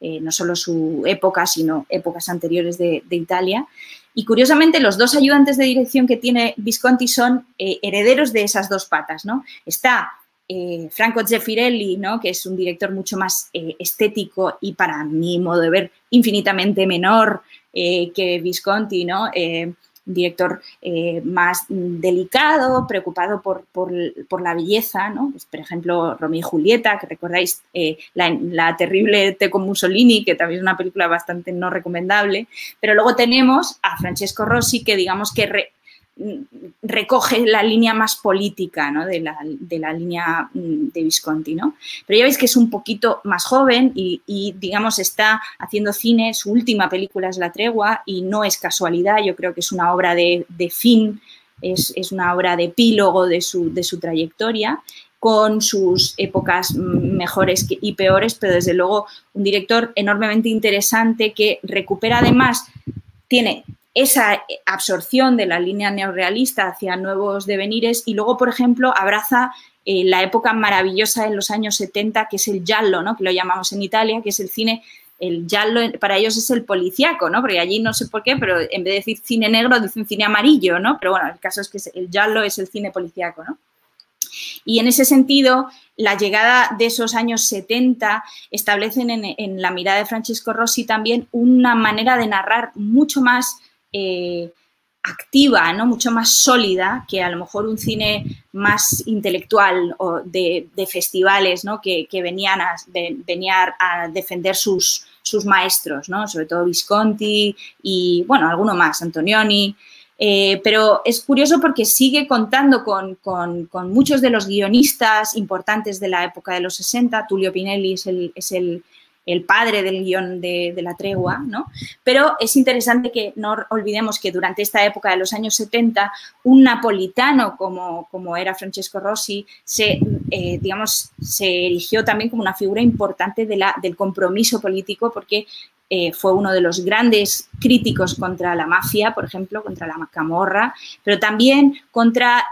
eh, no solo su época, sino épocas anteriores de, Italia. Y curiosamente, los dos ayudantes de dirección que tiene Visconti son eh, herederos de esas dos patas, ¿no? Está eh, Franco Zeffirelli, ¿no? que es un director mucho más estético y para mi modo de ver infinitamente menor que Visconti, ¿no? Un director eh, más delicado, preocupado por, la belleza, ¿no? Pues, por ejemplo, Romeo y Julieta, que recordáis eh, la, terrible Te con Mussolini, que también es una película bastante no recomendable, pero luego tenemos a Francesco Rossi, que digamos que recoge la línea más política de, la, línea mm, de Visconti. ¿no? Pero ya veis que es un poquito más joven y, digamos, está haciendo cine, su última película es La Tregua y no es casualidad, yo creo que es una obra de, fin, es, una obra de epílogo de su, de su trayectoria con sus épocas mejores y peores, pero desde luego un director enormemente interesante que recupera además, tiene esa absorción de la línea neorealista hacia nuevos devenires y luego, por ejemplo, abraza eh, la época maravillosa en los años 70, que es el giallo, ¿no? que lo llamamos en Italia, que es el cine, el giallo para ellos es el policíaco, ¿no? porque allí no sé por qué, pero en vez de decir cine negro, dicen cine amarillo, ¿no? pero bueno, el caso es que el giallo es el cine policíaco. ¿no? Y en ese sentido, la llegada de esos años 70 establecen en, en la mirada de Francesco Rossi también una manera de narrar mucho más eh, activa, ¿no? mucho más sólida que a lo mejor un cine más intelectual o de, festivales ¿no? que, venían a, a defender sus, sus maestros, ¿no? sobre todo Visconti y, bueno, alguno más, Antonioni. Eh, pero es curioso porque sigue contando con, muchos de los guionistas importantes de la época de los 60. Tulio Pinelli es el padre del guion de, la tregua, ¿no? Pero es interesante que no olvidemos que durante esta época de los años 70, un napolitano como, como era Francesco Rossi se, eh, digamos, se erigió también como una figura importante del compromiso político porque eh, fue uno de los grandes críticos contra la mafia, por ejemplo, contra la camorra, pero también contra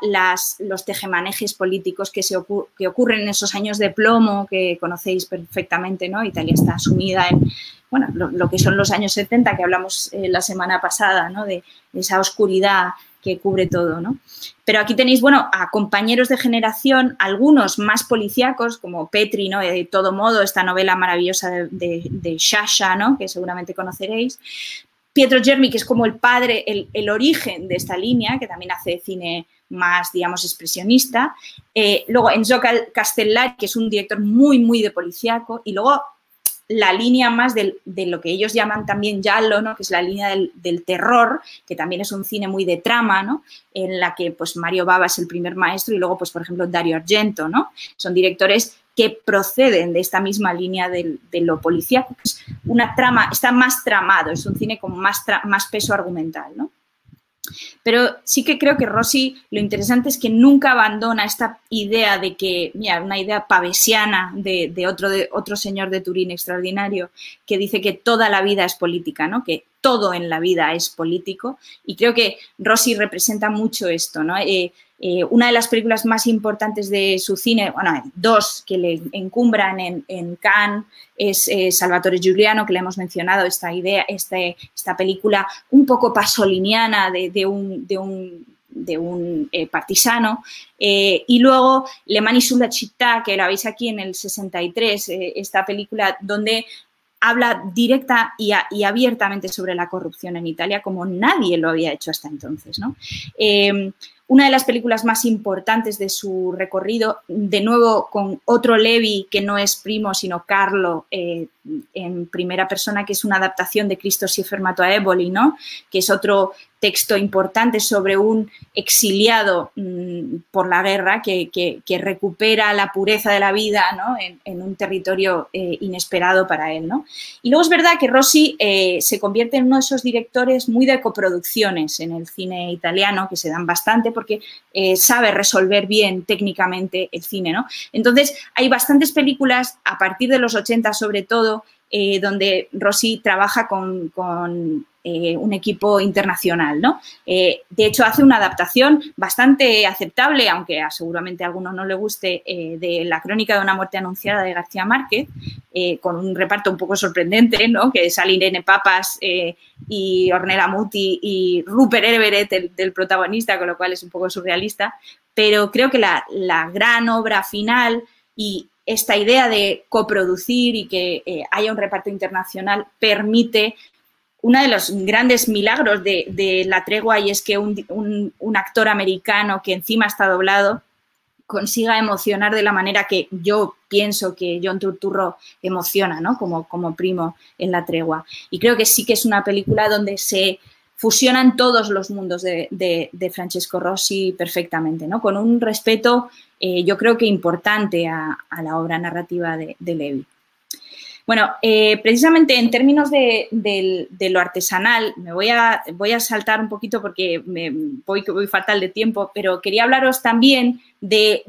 los tejemanejes políticos que ocurren en esos años de plomo que conocéis perfectamente, ¿no? Italia está sumida en bueno, lo, que son los años 70 que hablamos eh, la semana pasada, ¿no? de esa oscuridad que cubre todo, ¿no? Pero aquí tenéis, bueno, a compañeros de generación, algunos más policíacos, como Petri, ¿no? De todo modo, esta novela maravillosa de, Shasha, ¿no? Que seguramente conoceréis. Pietro Germi, que es como el padre, el, origen de esta línea, que también hace cine más, digamos, expresionista. Eh, luego Enzo Castellari, que es un director muy, muy de policíaco. Y luego la línea más de lo que ellos llaman también Giallo, ¿no? que es la línea del, terror, que también es un cine muy de trama, ¿no? en la que pues, Mario Bava es el primer maestro y luego, pues, por ejemplo, Dario Argento. ¿no? Son directores que proceden de esta misma línea de, lo policíaco, que es una trama, está más tramado, es un cine con más, más peso argumental. ¿no? Pero sí que creo que Rossi lo interesante es que nunca abandona esta idea de que, mira, una idea pavesiana de, otro, de otro señor de Turín extraordinario, que dice que toda la vida es política, ¿no? Que todo en la vida es político. Y creo que Rossi representa mucho esto, ¿no? Eh, eh, una de las películas más importantes de su cine, bueno, dos que le encumbran en, en Cannes, es eh, Salvatore Giuliano, que le hemos mencionado, esta idea, este, esta película un poco pasoliniana de, un, de un de un eh, partisano. y luego Le Mani sulla città, que la veis aquí en el 63, esta película donde habla directa y, abiertamente sobre la corrupción en Italia como nadie lo había hecho hasta entonces. ¿no? Una de las películas más importantes de su recorrido, de nuevo con otro Levi que no es primo, sino Carlo, eh, en primera persona, que es una adaptación de a Éboli, ¿no? que es otro texto importante sobre un exiliado mm, por la guerra que, recupera la pureza de la vida en, un territorio eh, inesperado para él. ¿no? Y luego es verdad que Rossi eh, se convierte en uno de esos directores muy de coproducciones en el cine italiano, que se dan bastante porque eh, sabe resolver bien técnicamente el cine. ¿no? Entonces, hay bastantes películas, a partir de los 80 sobre todo, donde Rossi trabaja con eh, un equipo internacional. ¿no? Eh, de hecho, hace una adaptación bastante aceptable, aunque seguramente a algunos no le guste, eh, de la crónica de una muerte anunciada de García Márquez, con un reparto un poco sorprendente, ¿no? que sale Irene Papas y Ornella Muti y Rupert Everett, del protagonista, con lo cual es un poco surrealista. Pero creo que la gran obra final y esta idea de coproducir y que haya un reparto internacional permite uno de los grandes milagros de, la tregua y es que un, actor americano que encima está doblado consiga emocionar de la manera que yo pienso que John Turturro emociona, ¿no? Como, como primo en la tregua. Y creo que sí que es una película donde se fusionan todos los mundos de, Francesco Rossi perfectamente, ¿no? Con un respeto, eh, yo creo que importante a, la obra narrativa de, de Levi. Bueno, eh, precisamente en términos de, lo artesanal, me voy a, voy a saltar un poquito porque me voy, fatal de tiempo, pero quería hablaros también de,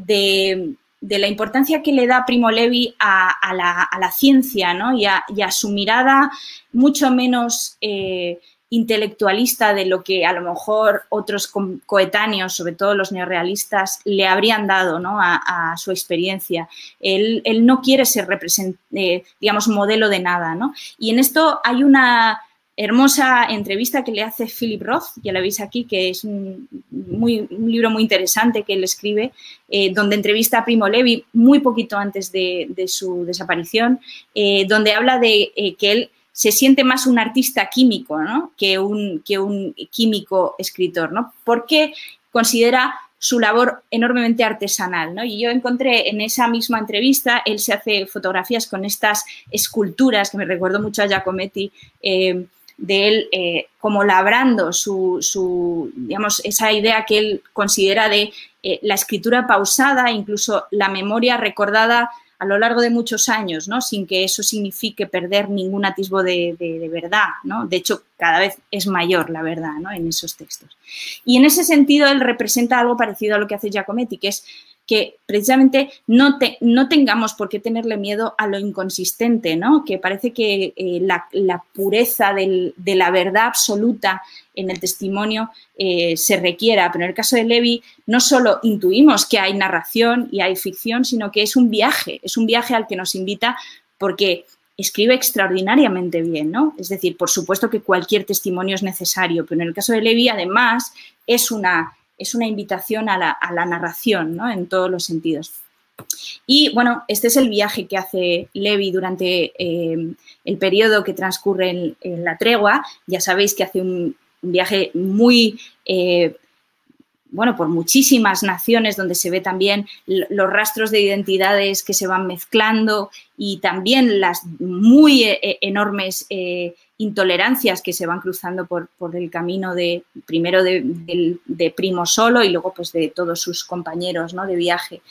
la importancia que le da Primo Levi a, la, ciencia y, a, su mirada mucho menos eh, intelectualista de lo que a lo mejor otros coetáneos, sobre todo los neorealistas, le habrían dado a, su experiencia. Él, no quiere ser, eh, digamos, modelo de nada. ¿no? Y en esto hay una hermosa entrevista que le hace Philip Roth, ya la veis aquí, que es un, muy, un libro muy interesante que él escribe, eh, donde entrevista a Primo Levi muy poquito antes de, su desaparición, eh, donde habla de que él se siente más un artista químico que, un, que un químico escritor, ¿no? porque considera su labor enormemente artesanal. Y yo encontré en esa misma entrevista, él se hace fotografías con estas esculturas, que me recuerdo mucho a Giacometti, eh, de él eh, como labrando su, digamos, esa idea que él considera de eh, la escritura pausada, incluso la memoria recordada a lo largo de muchos años, ¿no? sin que eso signifique perder ningún atisbo de, verdad. ¿no? De hecho, cada vez es mayor la verdad ¿no? en esos textos. Y en ese sentido, él representa algo parecido a lo que hace Giacometti, que es que precisamente no, no tengamos por qué tenerle miedo a lo inconsistente, ¿no? que parece que eh, la, pureza de la verdad absoluta en el testimonio eh, se requiera. Pero en el caso de Levi no solo intuimos que hay narración y hay ficción, sino que es un viaje, es un viaje al que nos invita porque escribe extraordinariamente bien, ¿no? Es decir, por supuesto que cualquier testimonio es necesario, pero en el caso de Levi además es una es una invitación a la, narración, ¿no? En todos los sentidos. Y bueno, este es el viaje que hace Levi durante eh, el periodo que transcurre en, la tregua. Ya sabéis que hace un, viaje muy eh, bueno, por muchísimas naciones donde se ve también los rastros de identidades que se van mezclando y también las muy eh, enormes intolerancias que se van cruzando por, el camino de, primero de, Primo solo y luego pues de todos sus compañeros ¿no? de viaje.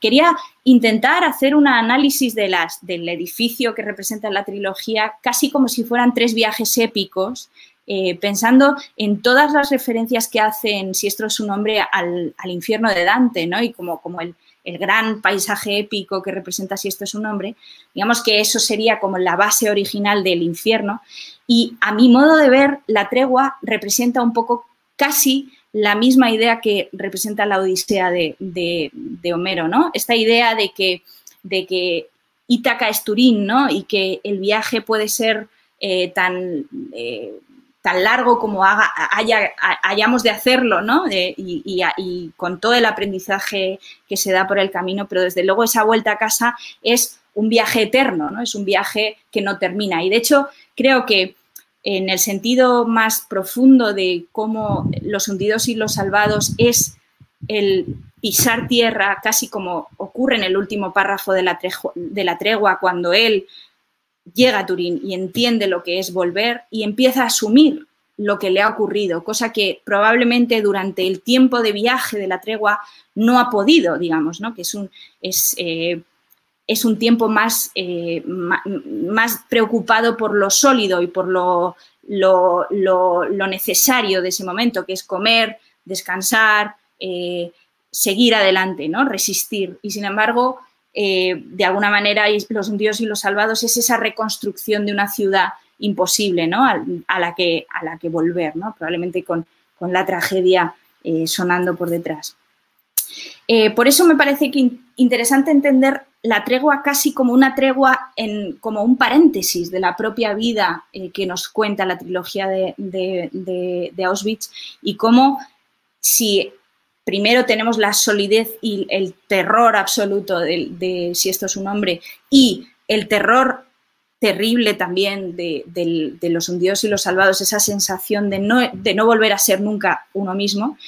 quería intentar hacer un análisis de las, del edificio que representa la trilogía casi como si fueran tres viajes épicos eh, pensando en todas las referencias que hacen, si esto es su nombre, al, infierno de Dante, ¿no? Y como, como el, gran paisaje épico que representa si esto es un nombre, digamos que eso sería como la base original del infierno. Y a mi modo de ver, la tregua representa un poco casi la misma idea que representa la Odisea de, Homero, ¿no? Esta idea de que, de que Ítaca es Turín, ¿no? Y que el viaje puede ser eh, tan eh, tan largo como haga, haya, hayamos de hacerlo, ¿no? y, con todo el aprendizaje que se da por el camino, pero desde luego esa vuelta a casa es un viaje eterno, ¿no? Es un viaje que no termina. Y de hecho, creo que en el sentido más profundo de cómo los hundidos y los salvados es el pisar tierra, casi como ocurre en el último párrafo de la tregua, cuando él llega a Turín y entiende lo que es volver y empieza a asumir lo que le ha ocurrido, cosa que probablemente durante el tiempo de viaje de la tregua no ha podido, digamos, ¿no? que es un, es, eh, es un tiempo más, eh, más, preocupado por lo sólido y por lo, lo, necesario de ese momento, que es comer, descansar, eh, seguir adelante, ¿no? resistir. Y sin embargo, de alguna manera, los hundidos y los salvados es esa reconstrucción de una ciudad imposible, ¿no? A, la, que, a la que volver, ¿no? Probablemente con, la tragedia eh, sonando por detrás. Eh, por eso me parece que interesante entender la tregua casi como una tregua, en, como un paréntesis de la propia vida eh, que nos cuenta la trilogía de, Auschwitz y cómo si primero tenemos la solidez y el terror absoluto de, si esto es un hombre y el terror terrible también de, los hundidos y los salvados, esa sensación de no, de no volver a ser nunca uno mismo.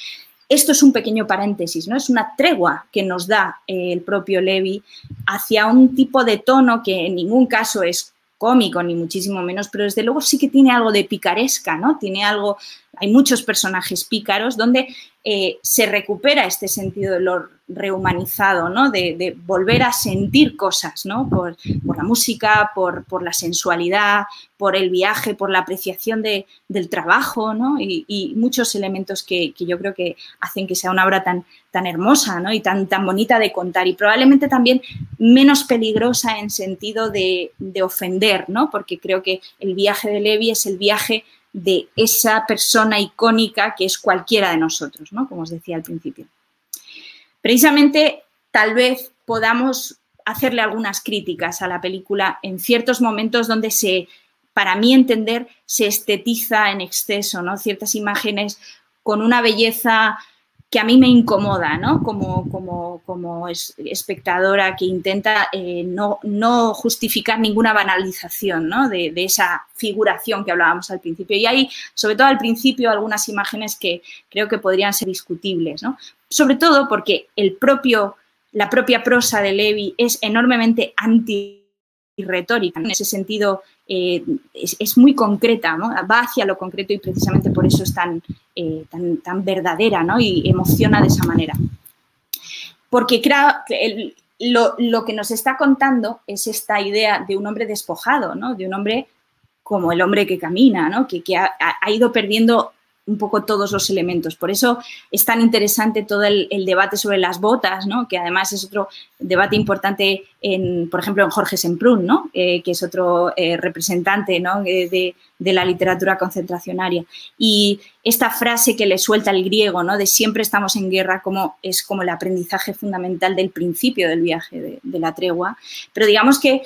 Esto es un pequeño paréntesis, ¿no? Es una tregua que nos da eh, el propio Levi hacia un tipo de tono que en ningún caso es cómico, ni muchísimo menos, pero desde luego sí que tiene algo de picaresca, ¿no? Tiene algo, hay muchos personajes pícaros donde eh, se recupera este sentido de lo rehumanizado, ¿no? De, volver a sentir cosas, ¿no? Por, la música, por, la sensualidad, por el viaje, por la apreciación del trabajo, ¿no? Y, muchos elementos que, yo creo que hacen que sea una obra tan, hermosa, ¿no? Y tan, tan bonita de contar y probablemente también menos peligrosa en sentido de, de ofender, ¿no? Porque creo que el viaje de Levi es el viaje de esa persona icónica que es cualquiera de nosotros, ¿no? Como os decía al principio. Precisamente, tal vez podamos hacerle algunas críticas a la película en ciertos momentos donde se, para mí entender, se estetiza en exceso, ¿no? Ciertas imágenes con una belleza que a mí me incomoda, ¿no? Como, como, como espectadora que intenta eh, no, no, justificar ninguna banalización ¿no? de, esa figuración que hablábamos al principio. Y hay, sobre todo al principio, algunas imágenes que creo que podrían ser discutibles, ¿no? Sobre todo porque el propio, la propia prosa de Levi es enormemente anti retórica. En ese sentido, eh, es, muy concreta, va hacia lo concreto y precisamente por eso es tan, eh, tan, verdadera y emociona de esa manera. Porque lo, que nos está contando es esta idea de un hombre despojado, de un hombre como el hombre que camina, que, ha, ha, ido perdiendo un poco todos los elementos. Por eso es tan interesante todo el, debate sobre las botas, ¿no? que además es otro debate importante, en, por ejemplo, en Jorge Semprún. Eh, que es otro eh, representante de, la literatura concentracionaria. Y esta frase que le suelta el griego, ¿no? de siempre estamos en guerra, como, es como el aprendizaje fundamental del principio del viaje de la tregua. Pero digamos que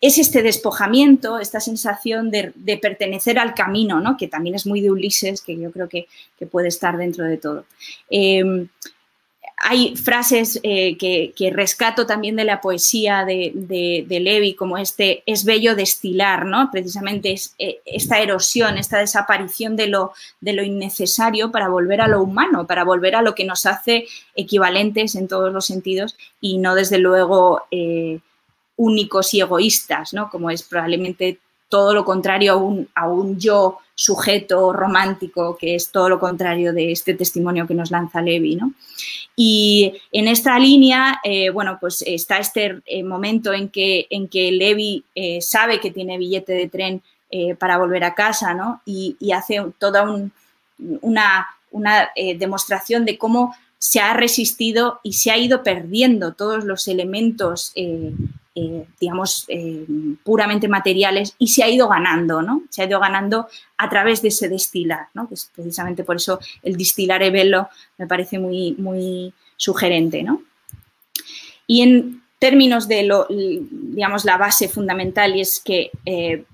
es este despojamiento, esta sensación de, pertenecer al camino, ¿no? que también es muy de Ulises, que yo creo que, puede estar dentro de todo. Em, hay frases eh, que, rescato también de la poesía de, de, Levi, como este es bello destilar, ¿no? Precisamente eh, esta erosión, esta desaparición de lo, de lo innecesario para volver a lo humano, para volver a lo que nos hace equivalentes en todos los sentidos y no desde luego eh, únicos y egoístas, ¿no? Como es probablemente todo lo contrario a un, a un, yo sujeto romántico, que es todo lo contrario de este testimonio que nos lanza Levi. ¿no? Y en esta línea, eh, bueno, pues está este eh, momento en que, en que Levi eh, sabe que tiene billete de tren para volver a casa ¿no? y, hace toda una, una demostración de cómo se ha resistido y se ha ido perdiendo todos los elementos digamos, eh, puramente materiales y se ha ido ganando, ¿no? Se ha ido ganando a través de ese destilar, ¿no? Precisamente por eso el distilar velo me parece muy, muy sugerente, ¿no? Y en términos de lo, digamos, la base fundamental y es que eh,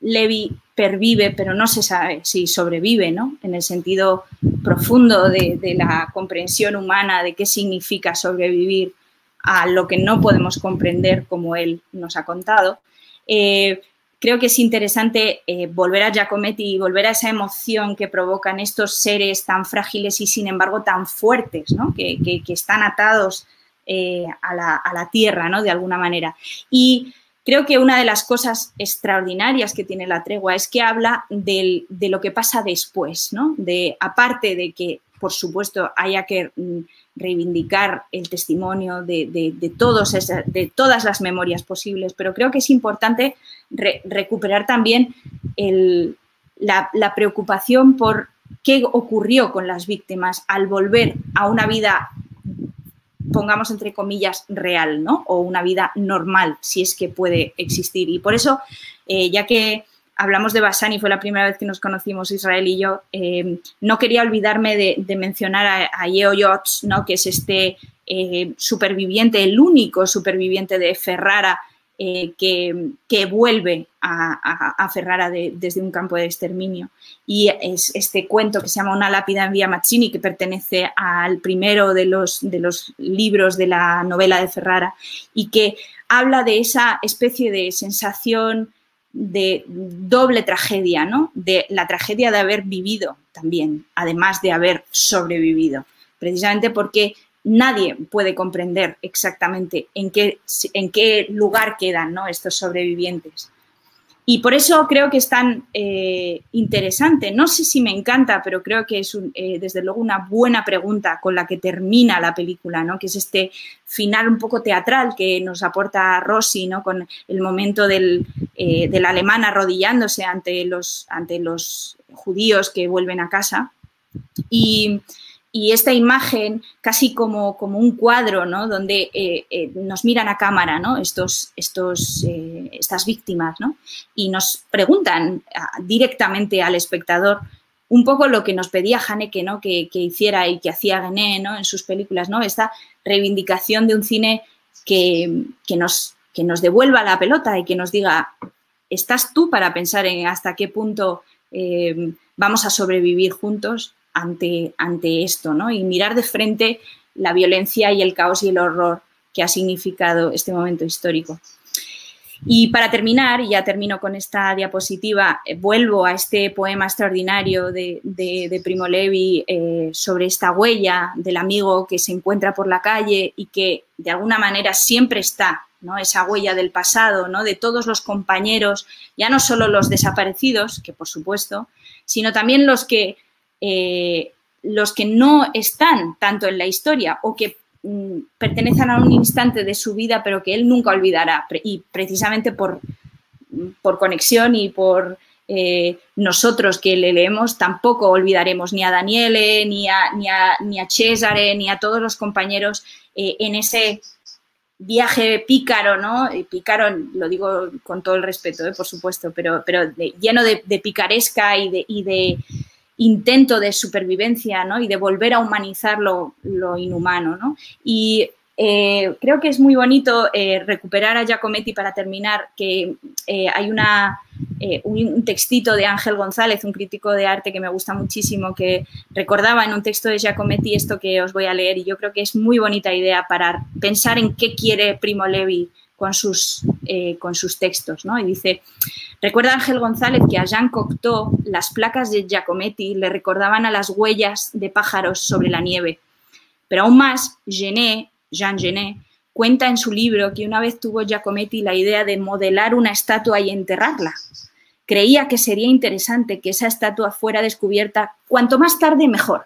Levi pervive, pero no se sabe si sobrevive, ¿no? En el sentido profundo de la comprensión humana de qué significa sobrevivir a lo que no podemos comprender como él nos ha contado. Eh, creo que es interesante eh, volver a Giacometti y volver a esa emoción que provocan estos seres tan frágiles y sin embargo tan fuertes, ¿no? que, están atados eh, a, la, tierra, ¿no? de alguna manera. Y creo que una de las cosas extraordinarias que tiene la tregua es que habla de lo que pasa después, ¿no? de, aparte de que, por supuesto, haya que mm, reivindicar el testimonio de, todos de todas las memorias posibles, pero creo que es importante recuperar también la, preocupación por qué ocurrió con las víctimas al volver a una vida, pongamos entre comillas, real, ¿no? O una vida normal, si es que puede existir. Y por eso, eh, ya que hablamos de Basani, fue la primera vez que nos conocimos Israel y yo, eh, no quería olvidarme de, mencionar a, Yeo Yots, ¿no? que es este eh, superviviente, el único superviviente de Ferrara eh, que, vuelve a, Ferrara desde un campo de exterminio. Y es este cuento que se llama Una lápida en Vía Mazzini, que pertenece al primero de los libros de la novela de Ferrara y que habla de esa especie de sensación de doble tragedia, ¿no? De la tragedia de haber vivido también, además de haber sobrevivido, precisamente porque nadie puede comprender exactamente en qué, en qué lugar quedan ¿no? estos sobrevivientes. Y por eso creo que es tan eh, interesante. No sé si me encanta, pero creo que es eh, desde luego una buena pregunta con la que termina la película, ¿no? que es este final un poco teatral que nos aporta Rossi, ¿no? con el momento del, eh, del alemán arrodillándose ante los, ante los judíos que vuelven a casa. Y esta imagen casi como, como un cuadro, ¿no? Donde eh, eh, nos miran a cámara, ¿no? Estos, estos, eh, estas víctimas, ¿no? Y nos preguntan ah, directamente al espectador un poco lo que nos pedía Haneke, ¿no? Que, hiciera y que hacía Gené, ¿no? En sus películas, ¿no? Esta reivindicación de un cine que, nos, que nos devuelva la pelota y que nos diga, ¿estás tú para pensar en hasta qué punto vamos a sobrevivir juntos? Ante, ante esto, ¿no? Y mirar de frente la violencia y el caos y el horror que ha significado este momento histórico. Y para terminar, ya termino con esta diapositiva, eh, vuelvo a este poema extraordinario de, Primo Levi eh, sobre esta huella del amigo que se encuentra por la calle y que de alguna manera siempre está, ¿no? esa huella del pasado, ¿no? de todos los compañeros, ya no solo los desaparecidos, que por supuesto, sino también los que eh, los que no están tanto en la historia o que mm, pertenecen a un instante de su vida, pero que él nunca olvidará. Y precisamente por, por conexión y por eh, nosotros que le leemos, tampoco olvidaremos ni a Daniele, ni a, ni a, ni a Cesare, ni a todos los compañeros eh, en ese viaje pícaro, ¿no? Pícaro, lo digo con todo el respeto, por supuesto, pero, pero lleno de, picaresca y de intento de supervivencia ¿no? y de volver a humanizar lo, inhumano. ¿no? Y eh, creo que es muy bonito eh, recuperar a Giacometti para terminar, que eh, hay una, un textito de Ángel González, un crítico de arte que me gusta muchísimo, que recordaba en un texto de Giacometti esto que os voy a leer y yo creo que es muy bonita idea para pensar en qué quiere Primo Levi con sus, con sus textos. ¿no? Y dice, Recuerda Ángel González que a Jean Cocteau las placas de Giacometti le recordaban a las huellas de pájaros sobre la nieve. Pero aún más, Genet, Jean Genet, cuenta en su libro que una vez tuvo Giacometti la idea de modelar una estatua y enterrarla. Creía que sería interesante que esa estatua fuera descubierta cuanto más tarde mejor,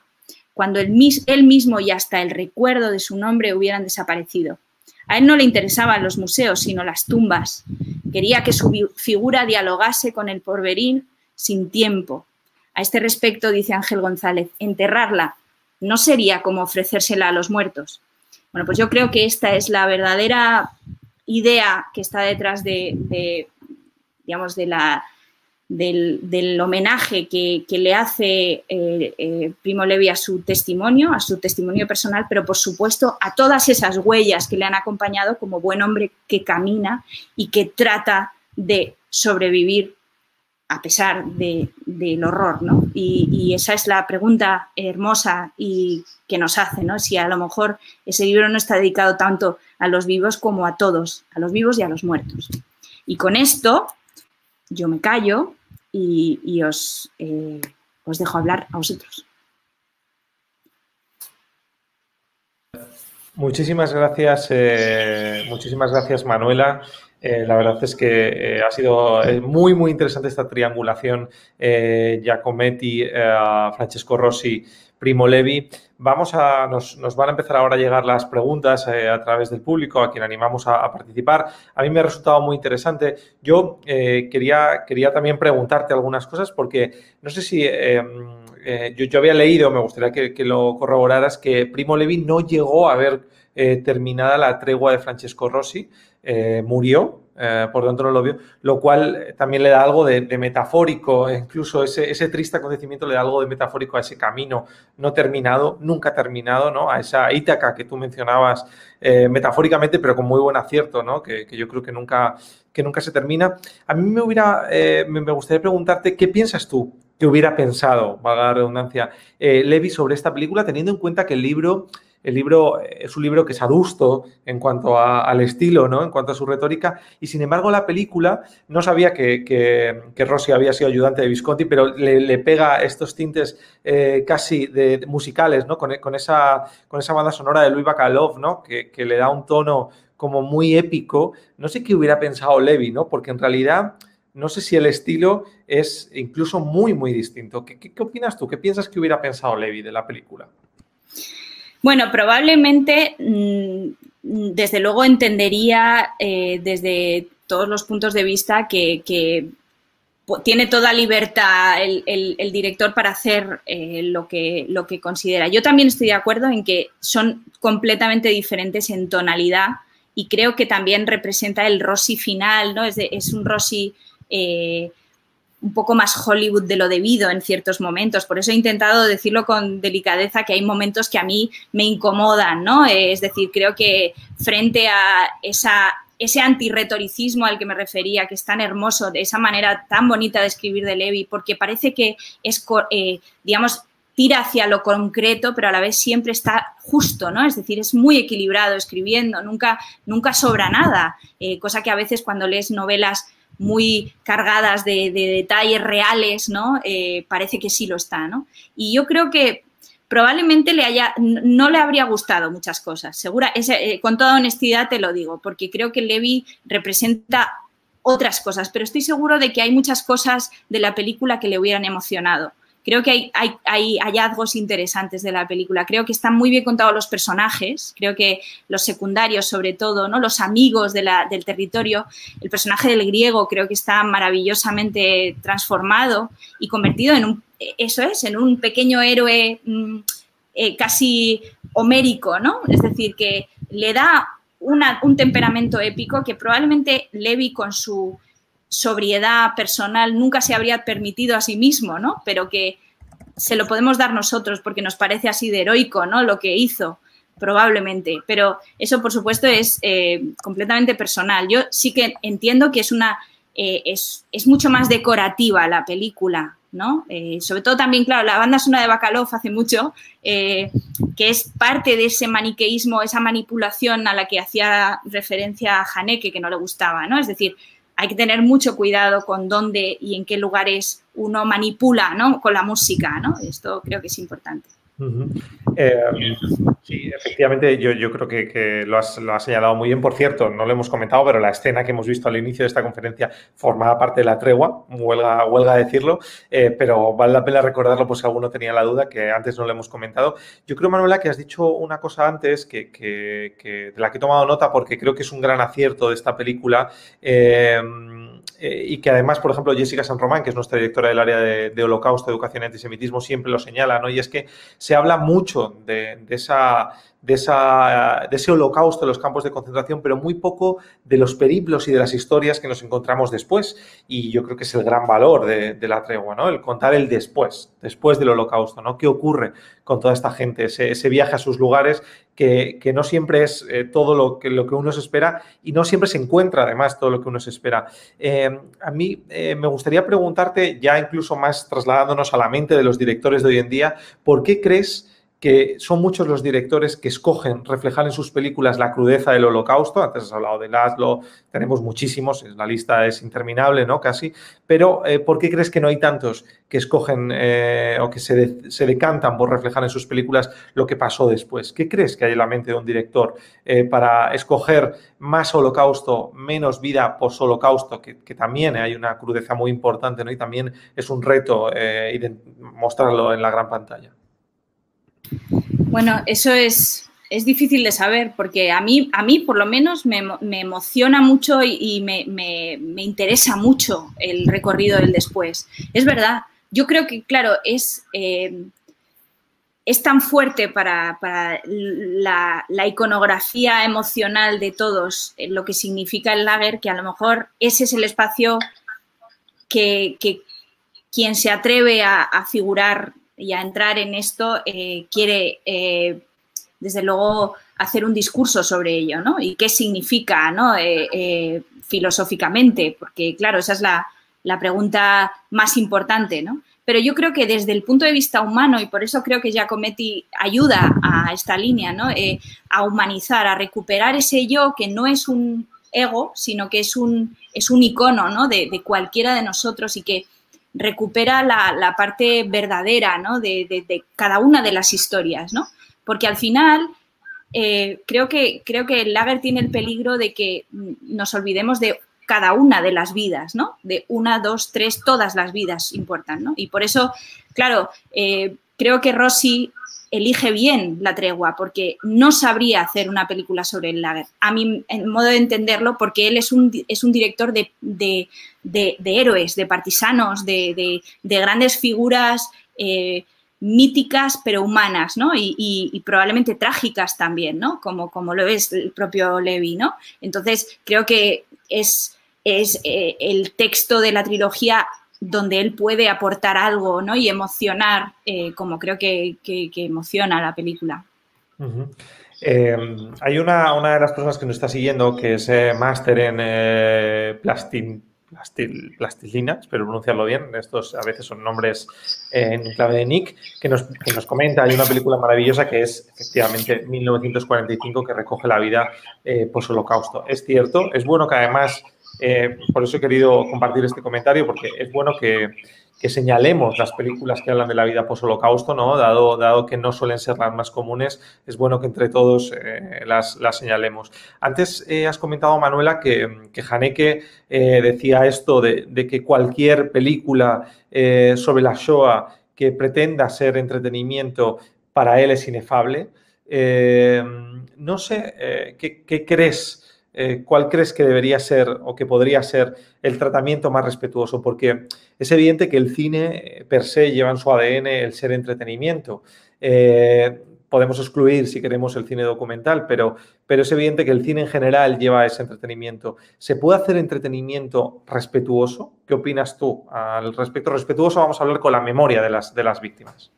cuando él mismo y hasta el recuerdo de su nombre hubieran desaparecido. A él no le interesaban los museos, sino las tumbas. Quería que su figura dialogase con el porvenir sin tiempo. A este respecto, dice Ángel González, enterrarla no sería como ofrecérsela a los muertos. Bueno, pues yo creo que esta es la verdadera idea que está detrás de, digamos, de la, del, homenaje que, le hace eh, eh, Primo Levi a su testimonio, a su testimonio personal, pero por supuesto a todas esas huellas que le han acompañado como buen hombre que camina y que trata de sobrevivir a pesar del horror, ¿no? Y, esa es la pregunta hermosa y que nos hace, ¿no? Si a lo mejor ese libro no está dedicado tanto a los vivos como a todos, a los vivos y a los muertos. Y con esto yo me callo y, os, eh, os dejo hablar a vosotros. Muchísimas gracias, eh, muchísimas gracias Manuela. Eh, la verdad es que ha sido muy, muy interesante esta triangulación Giacometti, Francesco Rossi, Primo Levi. Vamos a, nos, van a empezar ahora a llegar las preguntas eh, a través del público, a quien animamos a, participar. A mí me ha resultado muy interesante. Yo eh, quería, quería también preguntarte algunas cosas porque no sé si em, eh, yo, había leído, me gustaría que, lo corroboraras, que Primo Levi no llegó a ver terminada la tregua de Francesco Rossi, murió eh, por dentro no lo vio, lo cual también le da algo de, metafórico, e incluso ese, triste acontecimiento le da algo de metafórico a ese camino no terminado, nunca terminado, ¿no? A esa Ítaca que tú mencionabas eh, metafóricamente, pero con muy buen acierto, ¿no? Que, yo creo que nunca, que nunca se termina. A mí me, hubiera, eh, me gustaría preguntarte, ¿qué piensas tú que hubiera pensado, valga la redundancia, Levi sobre esta película, teniendo en cuenta que el libro el libro es un libro que es adusto en cuanto al estilo, ¿no? En cuanto a su retórica. Y sin embargo, la película no sabía que, Rossi había sido ayudante de Visconti, pero le, pega estos tintes eh, casi de, musicales, ¿no? Con, esa, con esa banda sonora de Louis Bacalov, ¿no? Que, le da un tono como muy épico. No sé qué hubiera pensado Levi, ¿no? Porque en realidad no sé si el estilo es incluso muy, muy distinto. ¿Qué, qué opinas tú? ¿Qué piensas que hubiera pensado Levi de la película? Bueno, probablemente, mm, desde luego, entendería eh, desde todos los puntos de vista que, tiene toda libertad el, director para hacer eh, lo, que, lo que considera. Yo también estoy de acuerdo en que son completamente diferentes en tonalidad y creo que también representa el Rossi final, ¿no? Es, un Rossi eh, un poco más Hollywood de lo debido en ciertos momentos. Por eso he intentado decirlo con delicadeza que hay momentos que a mí me incomodan, ¿no? Es decir, creo que frente a esa, ese antirretoricismo al que me refería, que es tan hermoso, de esa manera tan bonita de escribir de Levi, porque parece que es, eh, digamos, tira hacia lo concreto, pero a la vez siempre está justo, ¿no? Es decir, es muy equilibrado escribiendo, nunca, nunca sobra nada, eh, cosa que a veces cuando lees novelas muy cargadas de, detalles reales, ¿no? Eh, parece que sí lo está, ¿no? Y yo creo que probablemente le haya, no le habría gustado muchas cosas, segura, eh, con toda honestidad te lo digo, porque creo que Levi representa otras cosas, pero estoy seguro de que hay muchas cosas de la película que le hubieran emocionado. Creo que hay, hallazgos interesantes de la película. Creo que están muy bien contados los personajes. Creo que los secundarios, sobre todo, ¿no? los amigos del territorio. El personaje del griego creo que está maravillosamente transformado y convertido en un, eso es, en un pequeño héroe mm, eh, casi homérico, ¿no? Es decir, que le da un temperamento épico que probablemente Levi con su sobriedad personal nunca se habría permitido a sí mismo, ¿no? Pero que se lo podemos dar nosotros porque nos parece así de heroico, ¿no? Lo que hizo, probablemente. Pero eso, por supuesto, es eh, completamente personal. Yo sí que entiendo que es una. Eh, es, mucho más decorativa la película, ¿no? Eh, sobre todo también, claro, la banda sonora de Bacalov hace mucho, que es parte de ese maniqueísmo, esa manipulación a la que hacía referencia Haneke, que no le gustaba, ¿no? Es decir, hay que tener mucho cuidado con dónde y en qué lugares uno manipula ¿no? con la música. ¿no? Esto creo que es importante. Eh, sí, efectivamente, yo, creo que, lo, has, señalado muy bien. Por cierto, no lo hemos comentado, pero la escena que hemos visto al inicio de esta conferencia formaba parte de la tregua, huelga, huelga decirlo, eh, pero vale la pena recordarlo por si alguno tenía la duda, que antes no lo hemos comentado. Yo creo, Manuela, que has dicho una cosa antes que, de la que he tomado nota porque creo que es un gran acierto de esta película. Eh, eh, y que además, por ejemplo, Jessica San Román, que es nuestra directora del área de, Holocausto, Educación y Antisemitismo, siempre lo señala, ¿no? Y es que se habla mucho de, esa, de, esa, de ese holocausto en los campos de concentración, pero muy poco de los periplos y de las historias que nos encontramos después. Y yo creo que es el gran valor de, la tregua, ¿no? El contar el después, después del holocausto, ¿no? ¿Qué ocurre con toda esta gente? Ese, viaje a sus lugares que, no siempre es eh, todo lo que, lo que uno se espera y no siempre se encuentra además todo lo que uno se espera. Eh, a mí eh, me gustaría preguntarte, ya incluso más trasladándonos a la mente de los directores de hoy en día, ¿por qué crees que son muchos los directores que escogen reflejar en sus películas la crudeza del holocausto. Antes has hablado de Laszlo, tenemos muchísimos, la lista es interminable, ¿no? Casi. Pero, eh, ¿por qué crees que no hay tantos que escogen eh, o que se, decantan por reflejar en sus películas lo que pasó después? ¿Qué crees que hay en la mente de un director eh, para escoger más holocausto, menos vida post-holocausto, que, que, también hay una crudeza muy importante, ¿no? Y también es un reto mostrarlo en la gran pantalla. Bueno, eso es, es difícil de saber porque a mí, a mí por lo menos me, emociona mucho y, me, interesa mucho el recorrido del después. Es verdad, yo creo que, claro, es, eh, es tan fuerte para, la, iconografía emocional de todos eh, lo que significa el lager que a lo mejor ese es el espacio que, quien se atreve a figurar y a entrar en esto eh, quiere, eh, desde luego, hacer un discurso sobre ello, ¿no? Y qué significa, ¿no? Eh, filosóficamente, porque, claro, esa es la, pregunta más importante, ¿no? Pero yo creo que desde el punto de vista humano, y por eso creo que Giacometti ayuda a esta línea, ¿no? a humanizar, a recuperar ese yo que no es un ego, sino que es un, es un icono ¿no? de cualquiera de nosotros y que recupera la, parte verdadera ¿no? de, cada una de las historias, ¿no? Porque al final eh, creo, que, creo que el lager tiene el peligro de que nos olvidemos de cada una de las vidas, ¿no? De una, dos, tres, todas las vidas importan, ¿no? Y por eso, claro, eh, creo que Rossi elige bien la tregua porque no sabría hacer una película sobre el lager. A mi modo de entenderlo, porque él es un, es un director de, héroes, de partisanos, de, grandes figuras eh, míticas pero humanas, ¿no? Y, probablemente trágicas también, ¿no? Como, como lo es el propio Levi, ¿no? Entonces, creo que es, es eh, el texto de la trilogía donde él puede aportar algo ¿no? y emocionar, eh, como creo que, emociona la película. Eh, hay una, una, de las personas que nos está siguiendo que es eh, máster en plastilina, espero pronunciarlo bien, estos a veces son nombres en clave de Nick, que nos, que nos, comenta, hay una película maravillosa que es efectivamente 1945 que recoge la vida post-holocausto. Es cierto, es bueno que además eh, por eso he querido compartir este comentario, porque es bueno que, señalemos las películas que hablan de la vida post-holocausto, ¿no? Dado, que no suelen ser las más comunes, es bueno que entre todos eh, las, señalemos. Antes eh, has comentado, Manuela, que, que Haneke decía esto de, que cualquier película sobre la Shoah que pretenda ser entretenimiento para él es inefable. no sé, ¿qué, ¿qué crees? Eh, ¿cuál crees que debería ser o que podría ser el tratamiento más respetuoso? Porque es evidente que el cine eh, per se lleva en su ADN el ser entretenimiento. Eh, podemos excluir, si queremos, el cine documental, pero, pero es evidente que el cine en general lleva ese entretenimiento. ¿Se puede hacer entretenimiento respetuoso? ¿Qué opinas tú al respecto? Respetuoso vamos a hablar con la memoria de las, de las víctimas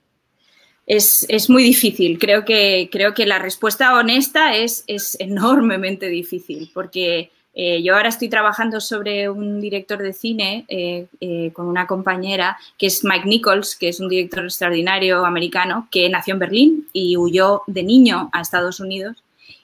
es, muy difícil. Creo que, creo que la respuesta honesta es, es enormemente difícil, porque eh, yo ahora estoy trabajando sobre un director de cine eh, eh, con una compañera que es Mike Nichols, que es un director extraordinario americano que nació en Berlín y huyó de niño a Estados Unidos.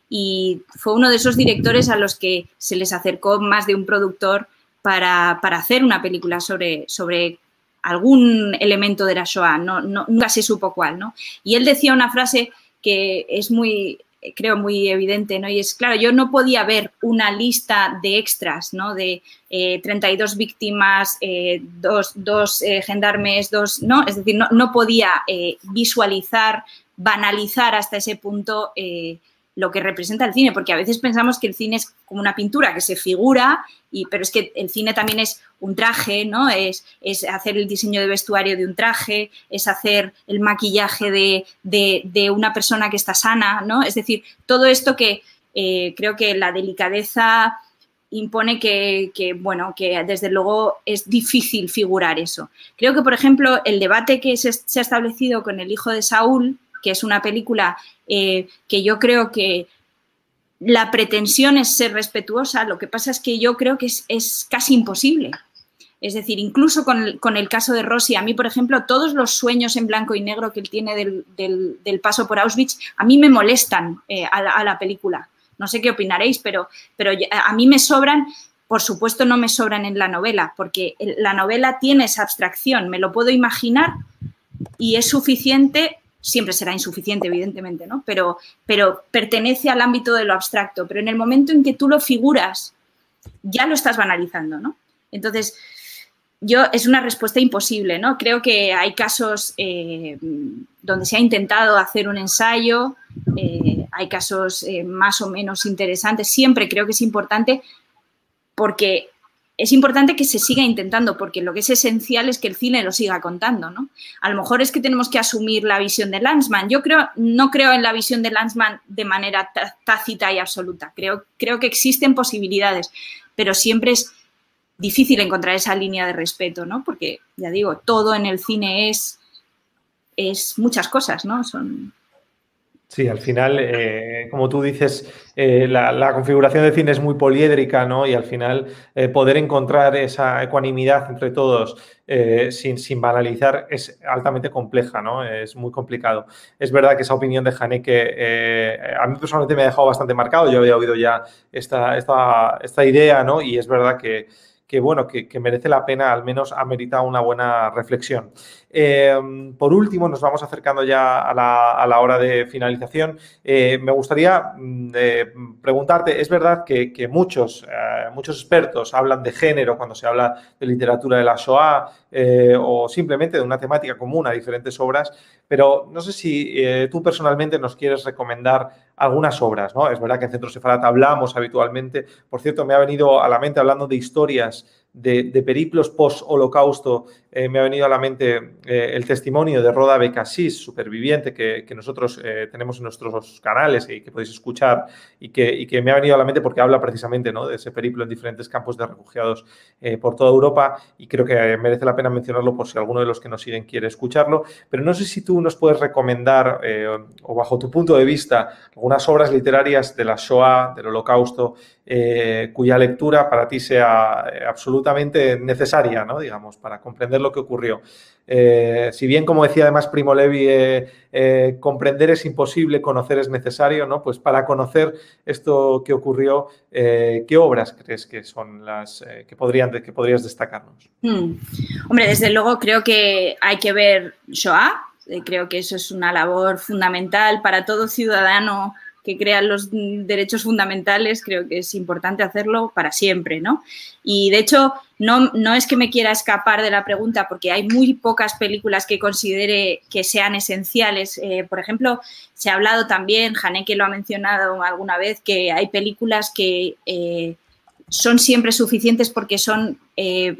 Y fue uno de esos directores a los que se les acercó más de un productor para, para hacer una película sobre, sobre algún elemento de la Shoah, no, nunca se supo cuál, ¿no? Y él decía una frase que es muy, creo, muy evidente, ¿no? Y es, claro, yo no podía ver una lista de extras, ¿no? De 32 eh, víctimas, eh, dos, eh, gendarmes, dos, ¿no? Es decir, no, no podía visualizar, banalizar hasta ese punto lo que representa el cine, porque a veces pensamos que el cine es como una pintura que se figura, y, pero es que el cine también es un traje, ¿no? Es, es hacer el diseño de vestuario de un traje, es hacer el maquillaje de, una persona que está sana, ¿no? Es decir, todo esto que eh, creo que la delicadeza impone que, bueno, que desde luego es difícil figurar eso. Creo que, por ejemplo, el debate que se, se ha establecido con el hijo de Saúl, que es una película eh, que yo creo que la pretensión es ser respetuosa, lo que pasa es que yo creo que es, casi imposible. Es decir, incluso con el, caso de Rossi, a mí, por ejemplo, todos los sueños en blanco y negro que él tiene del, paso por Auschwitz, a mí me molestan eh, a, la, película. No sé qué opinaréis, pero, pero a mí me sobran, por supuesto no me sobran en la novela, porque la novela tiene esa abstracción, me lo puedo imaginar y es suficiente siempre será insuficiente, evidentemente, ¿no? Pero, pero pertenece al ámbito de lo abstracto. Pero en el momento en que tú lo figuras, ya lo estás banalizando, ¿no? Entonces, yo es una respuesta imposible, ¿no? Creo que hay casos eh, donde se ha intentado hacer un ensayo, eh, hay casos eh, más o menos interesantes. Siempre creo que es importante porque es importante que se siga intentando, porque lo que es esencial es que el cine lo siga contando, ¿no? A lo mejor es que tenemos que asumir la visión de Lanzmann. Yo creo, no creo en la visión de Lanzmann de manera tácita y absoluta. Creo, creo que existen posibilidades, pero siempre es difícil encontrar esa línea de respeto, ¿no? Porque, ya digo, todo en el cine es, es muchas cosas, ¿no? Son, Sí, al final, eh, como tú dices, eh, la, configuración del cine es muy poliédrica, ¿no? Y al final eh, poder encontrar esa ecuanimidad entre todos sin, sin, banalizar es altamente compleja, ¿no? Es muy complicado. Es verdad que esa opinión de Haneke a mí personalmente me ha dejado bastante marcado. Yo había oído ya esta, esta, esta idea, ¿no? Y es verdad que que bueno, que, merece la pena, al menos amerita una buena reflexión. Em, por último, nos vamos acercando ya a la, hora de finalización. Eh, me gustaría mm, preguntarte, es verdad que, muchos, eh, muchos expertos hablan de género cuando se habla de literatura de la Shoah eh, o simplemente de una temática común a diferentes obras, pero no sé si tú personalmente nos quieres recomendar algunas obras, ¿no? Es verdad que en Centro Sefarat hablamos habitualmente. Por cierto, me ha venido a la mente hablando de historias de, periplos post-holocausto, eh, me ha venido a la mente eh, el testimonio de Roda Becassis, superviviente, que, nosotros eh, tenemos en nuestros canales y que podéis escuchar, y que, que, me ha venido a la mente porque habla precisamente ¿no? de ese periplo en diferentes campos de refugiados por toda Europa, y creo que merece la pena mencionarlo por si alguno de los que nos siguen quiere escucharlo. Pero no sé si tú nos puedes recomendar, o bajo tu punto de vista, algunas obras literarias de la Shoah, del holocausto, cuya lectura para ti sea absolutamente absolutamente necesaria, ¿no? digamos, para comprender lo que ocurrió. Eh, si bien, como decía además Primo Levi, eh, eh, comprender es imposible, conocer es necesario, ¿no? Pues para conocer esto que ocurrió, ¿qué obras crees que son las que, podrían, que podrías destacarnos? Hmm. Hombre, desde luego creo que hay que ver Shoah. Creo que eso es una labor fundamental para todo ciudadano que crean los derechos fundamentales, creo que es importante hacerlo para siempre, ¿no? Y de hecho, no, no es que me quiera escapar de la pregunta, porque hay muy pocas películas que considere que sean esenciales. Eh, por ejemplo, se ha hablado también, Haneke lo ha mencionado alguna vez, que hay películas que eh, son siempre suficientes porque son eh,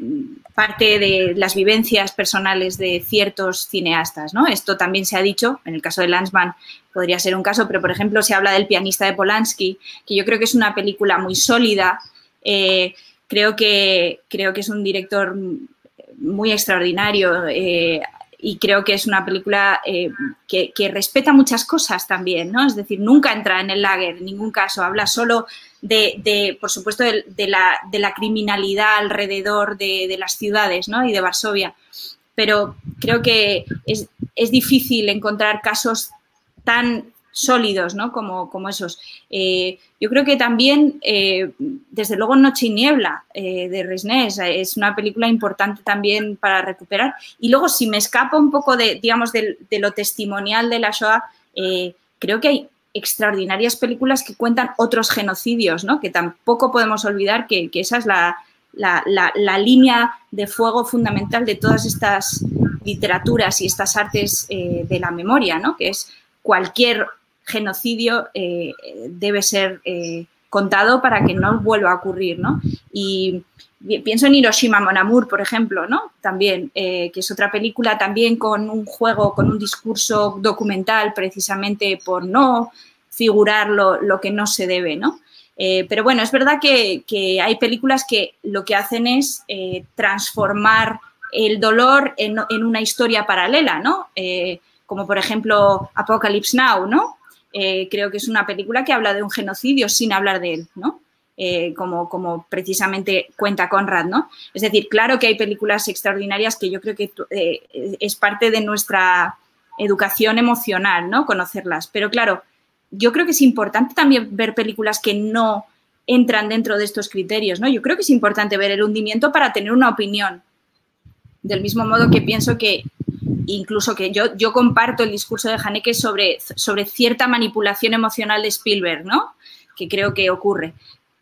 parte de las vivencias personales de ciertos cineastas, ¿no? Esto también se ha dicho, en el caso de Lanzmann podría ser un caso, pero por ejemplo se habla del pianista de Polanski, que yo creo que es una película muy sólida, eh, creo, que, creo que es un director muy extraordinario eh, y creo que es una película que, que, respeta muchas cosas también, ¿no? Es decir, nunca entra en el lager, en ningún caso, habla solo de, por supuesto, de, la, criminalidad alrededor de, las ciudades ¿no? y de Varsovia. Pero creo que es, difícil encontrar casos tan sólidos ¿no? como, como esos. Eh, yo creo que también, eh, desde luego, Noche y Niebla eh, de Resnés es una película importante también para recuperar. Y luego, si me escapo un poco de, digamos, de, lo testimonial de la Shoah, creo que hay extraordinarias películas que cuentan otros genocidios, ¿no? que tampoco podemos olvidar que, esa es la, línea de fuego fundamental de todas estas literaturas y estas artes de la memoria, ¿no? que es cualquier genocidio eh, debe ser eh, contado para que no vuelva a ocurrir. ¿no? Y pienso en Hiroshima Mon por ejemplo, ¿no? también, que es otra película también con un juego, con un discurso documental precisamente por no figurar lo, que no se debe, ¿no? Eh, pero bueno, es verdad que, hay películas que lo que hacen es eh, transformar el dolor en, una historia paralela, ¿no? Eh, como por ejemplo Apocalypse Now, ¿no? Creo que es una película que habla de un genocidio sin hablar de él, ¿no? eh, como, como, precisamente cuenta Conrad, ¿no? Es decir, claro que hay películas extraordinarias que yo creo que eh, es parte de nuestra educación emocional, ¿no? Conocerlas. Pero claro, yo creo que es importante también ver películas que no entran dentro de estos criterios, ¿no? Yo creo que es importante ver el hundimiento para tener una opinión. Del mismo modo que pienso que incluso que yo, yo comparto el discurso de Haneke sobre, sobre cierta manipulación emocional de Spielberg, ¿no? Que creo que ocurre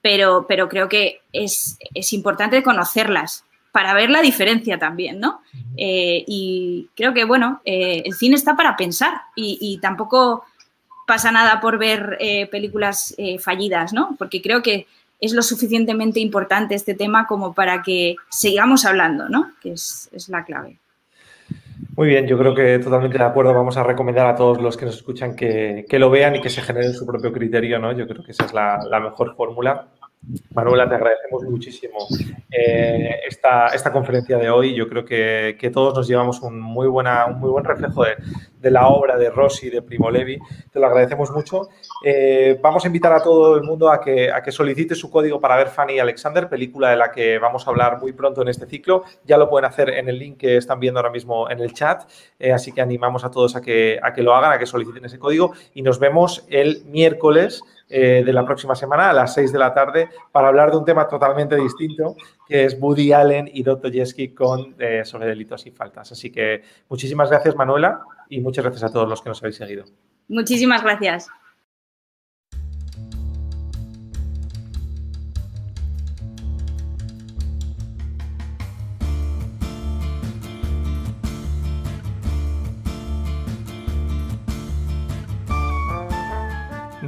pero, pero creo que es, importante conocerlas para ver la diferencia también, ¿no? Eh, y creo que, bueno, eh, el cine está para pensar y, tampoco pasa nada por ver eh, películas fallidas, ¿no? Porque creo que es lo suficientemente importante este tema como para que sigamos hablando, ¿no? Que es, la clave. Muy bien, yo creo que totalmente de acuerdo. Vamos a recomendar a todos los que nos escuchan que, lo vean y que se generen su propio criterio, ¿no? Yo creo que esa es la mejor fórmula. Manuela, te agradecemos muchísimo eh, esta, esta, conferencia de hoy. Yo creo que, todos nos llevamos un muy, buena, un muy buen reflejo de, la obra de Rossi, de Primo Levi. Te lo agradecemos mucho. Eh, vamos a invitar a todo el mundo a que, a que solicite su código para ver Fanny Alexander, película de la que vamos a hablar muy pronto en este ciclo. Ya lo pueden hacer en el link que están viendo ahora mismo en el chat. Eh, así que animamos a todos a que, a que lo hagan, a que soliciten ese código y nos vemos el miércoles eh, de la próxima semana a las 6 de la tarde para hablar de un tema totalmente distinto, que es Woody Allen y Dostoyevsky con eh, sobre delitos y faltas. Así que muchísimas gracias, Manuela, y muchas gracias a todos los que nos habéis seguido. Muchísimas gracias.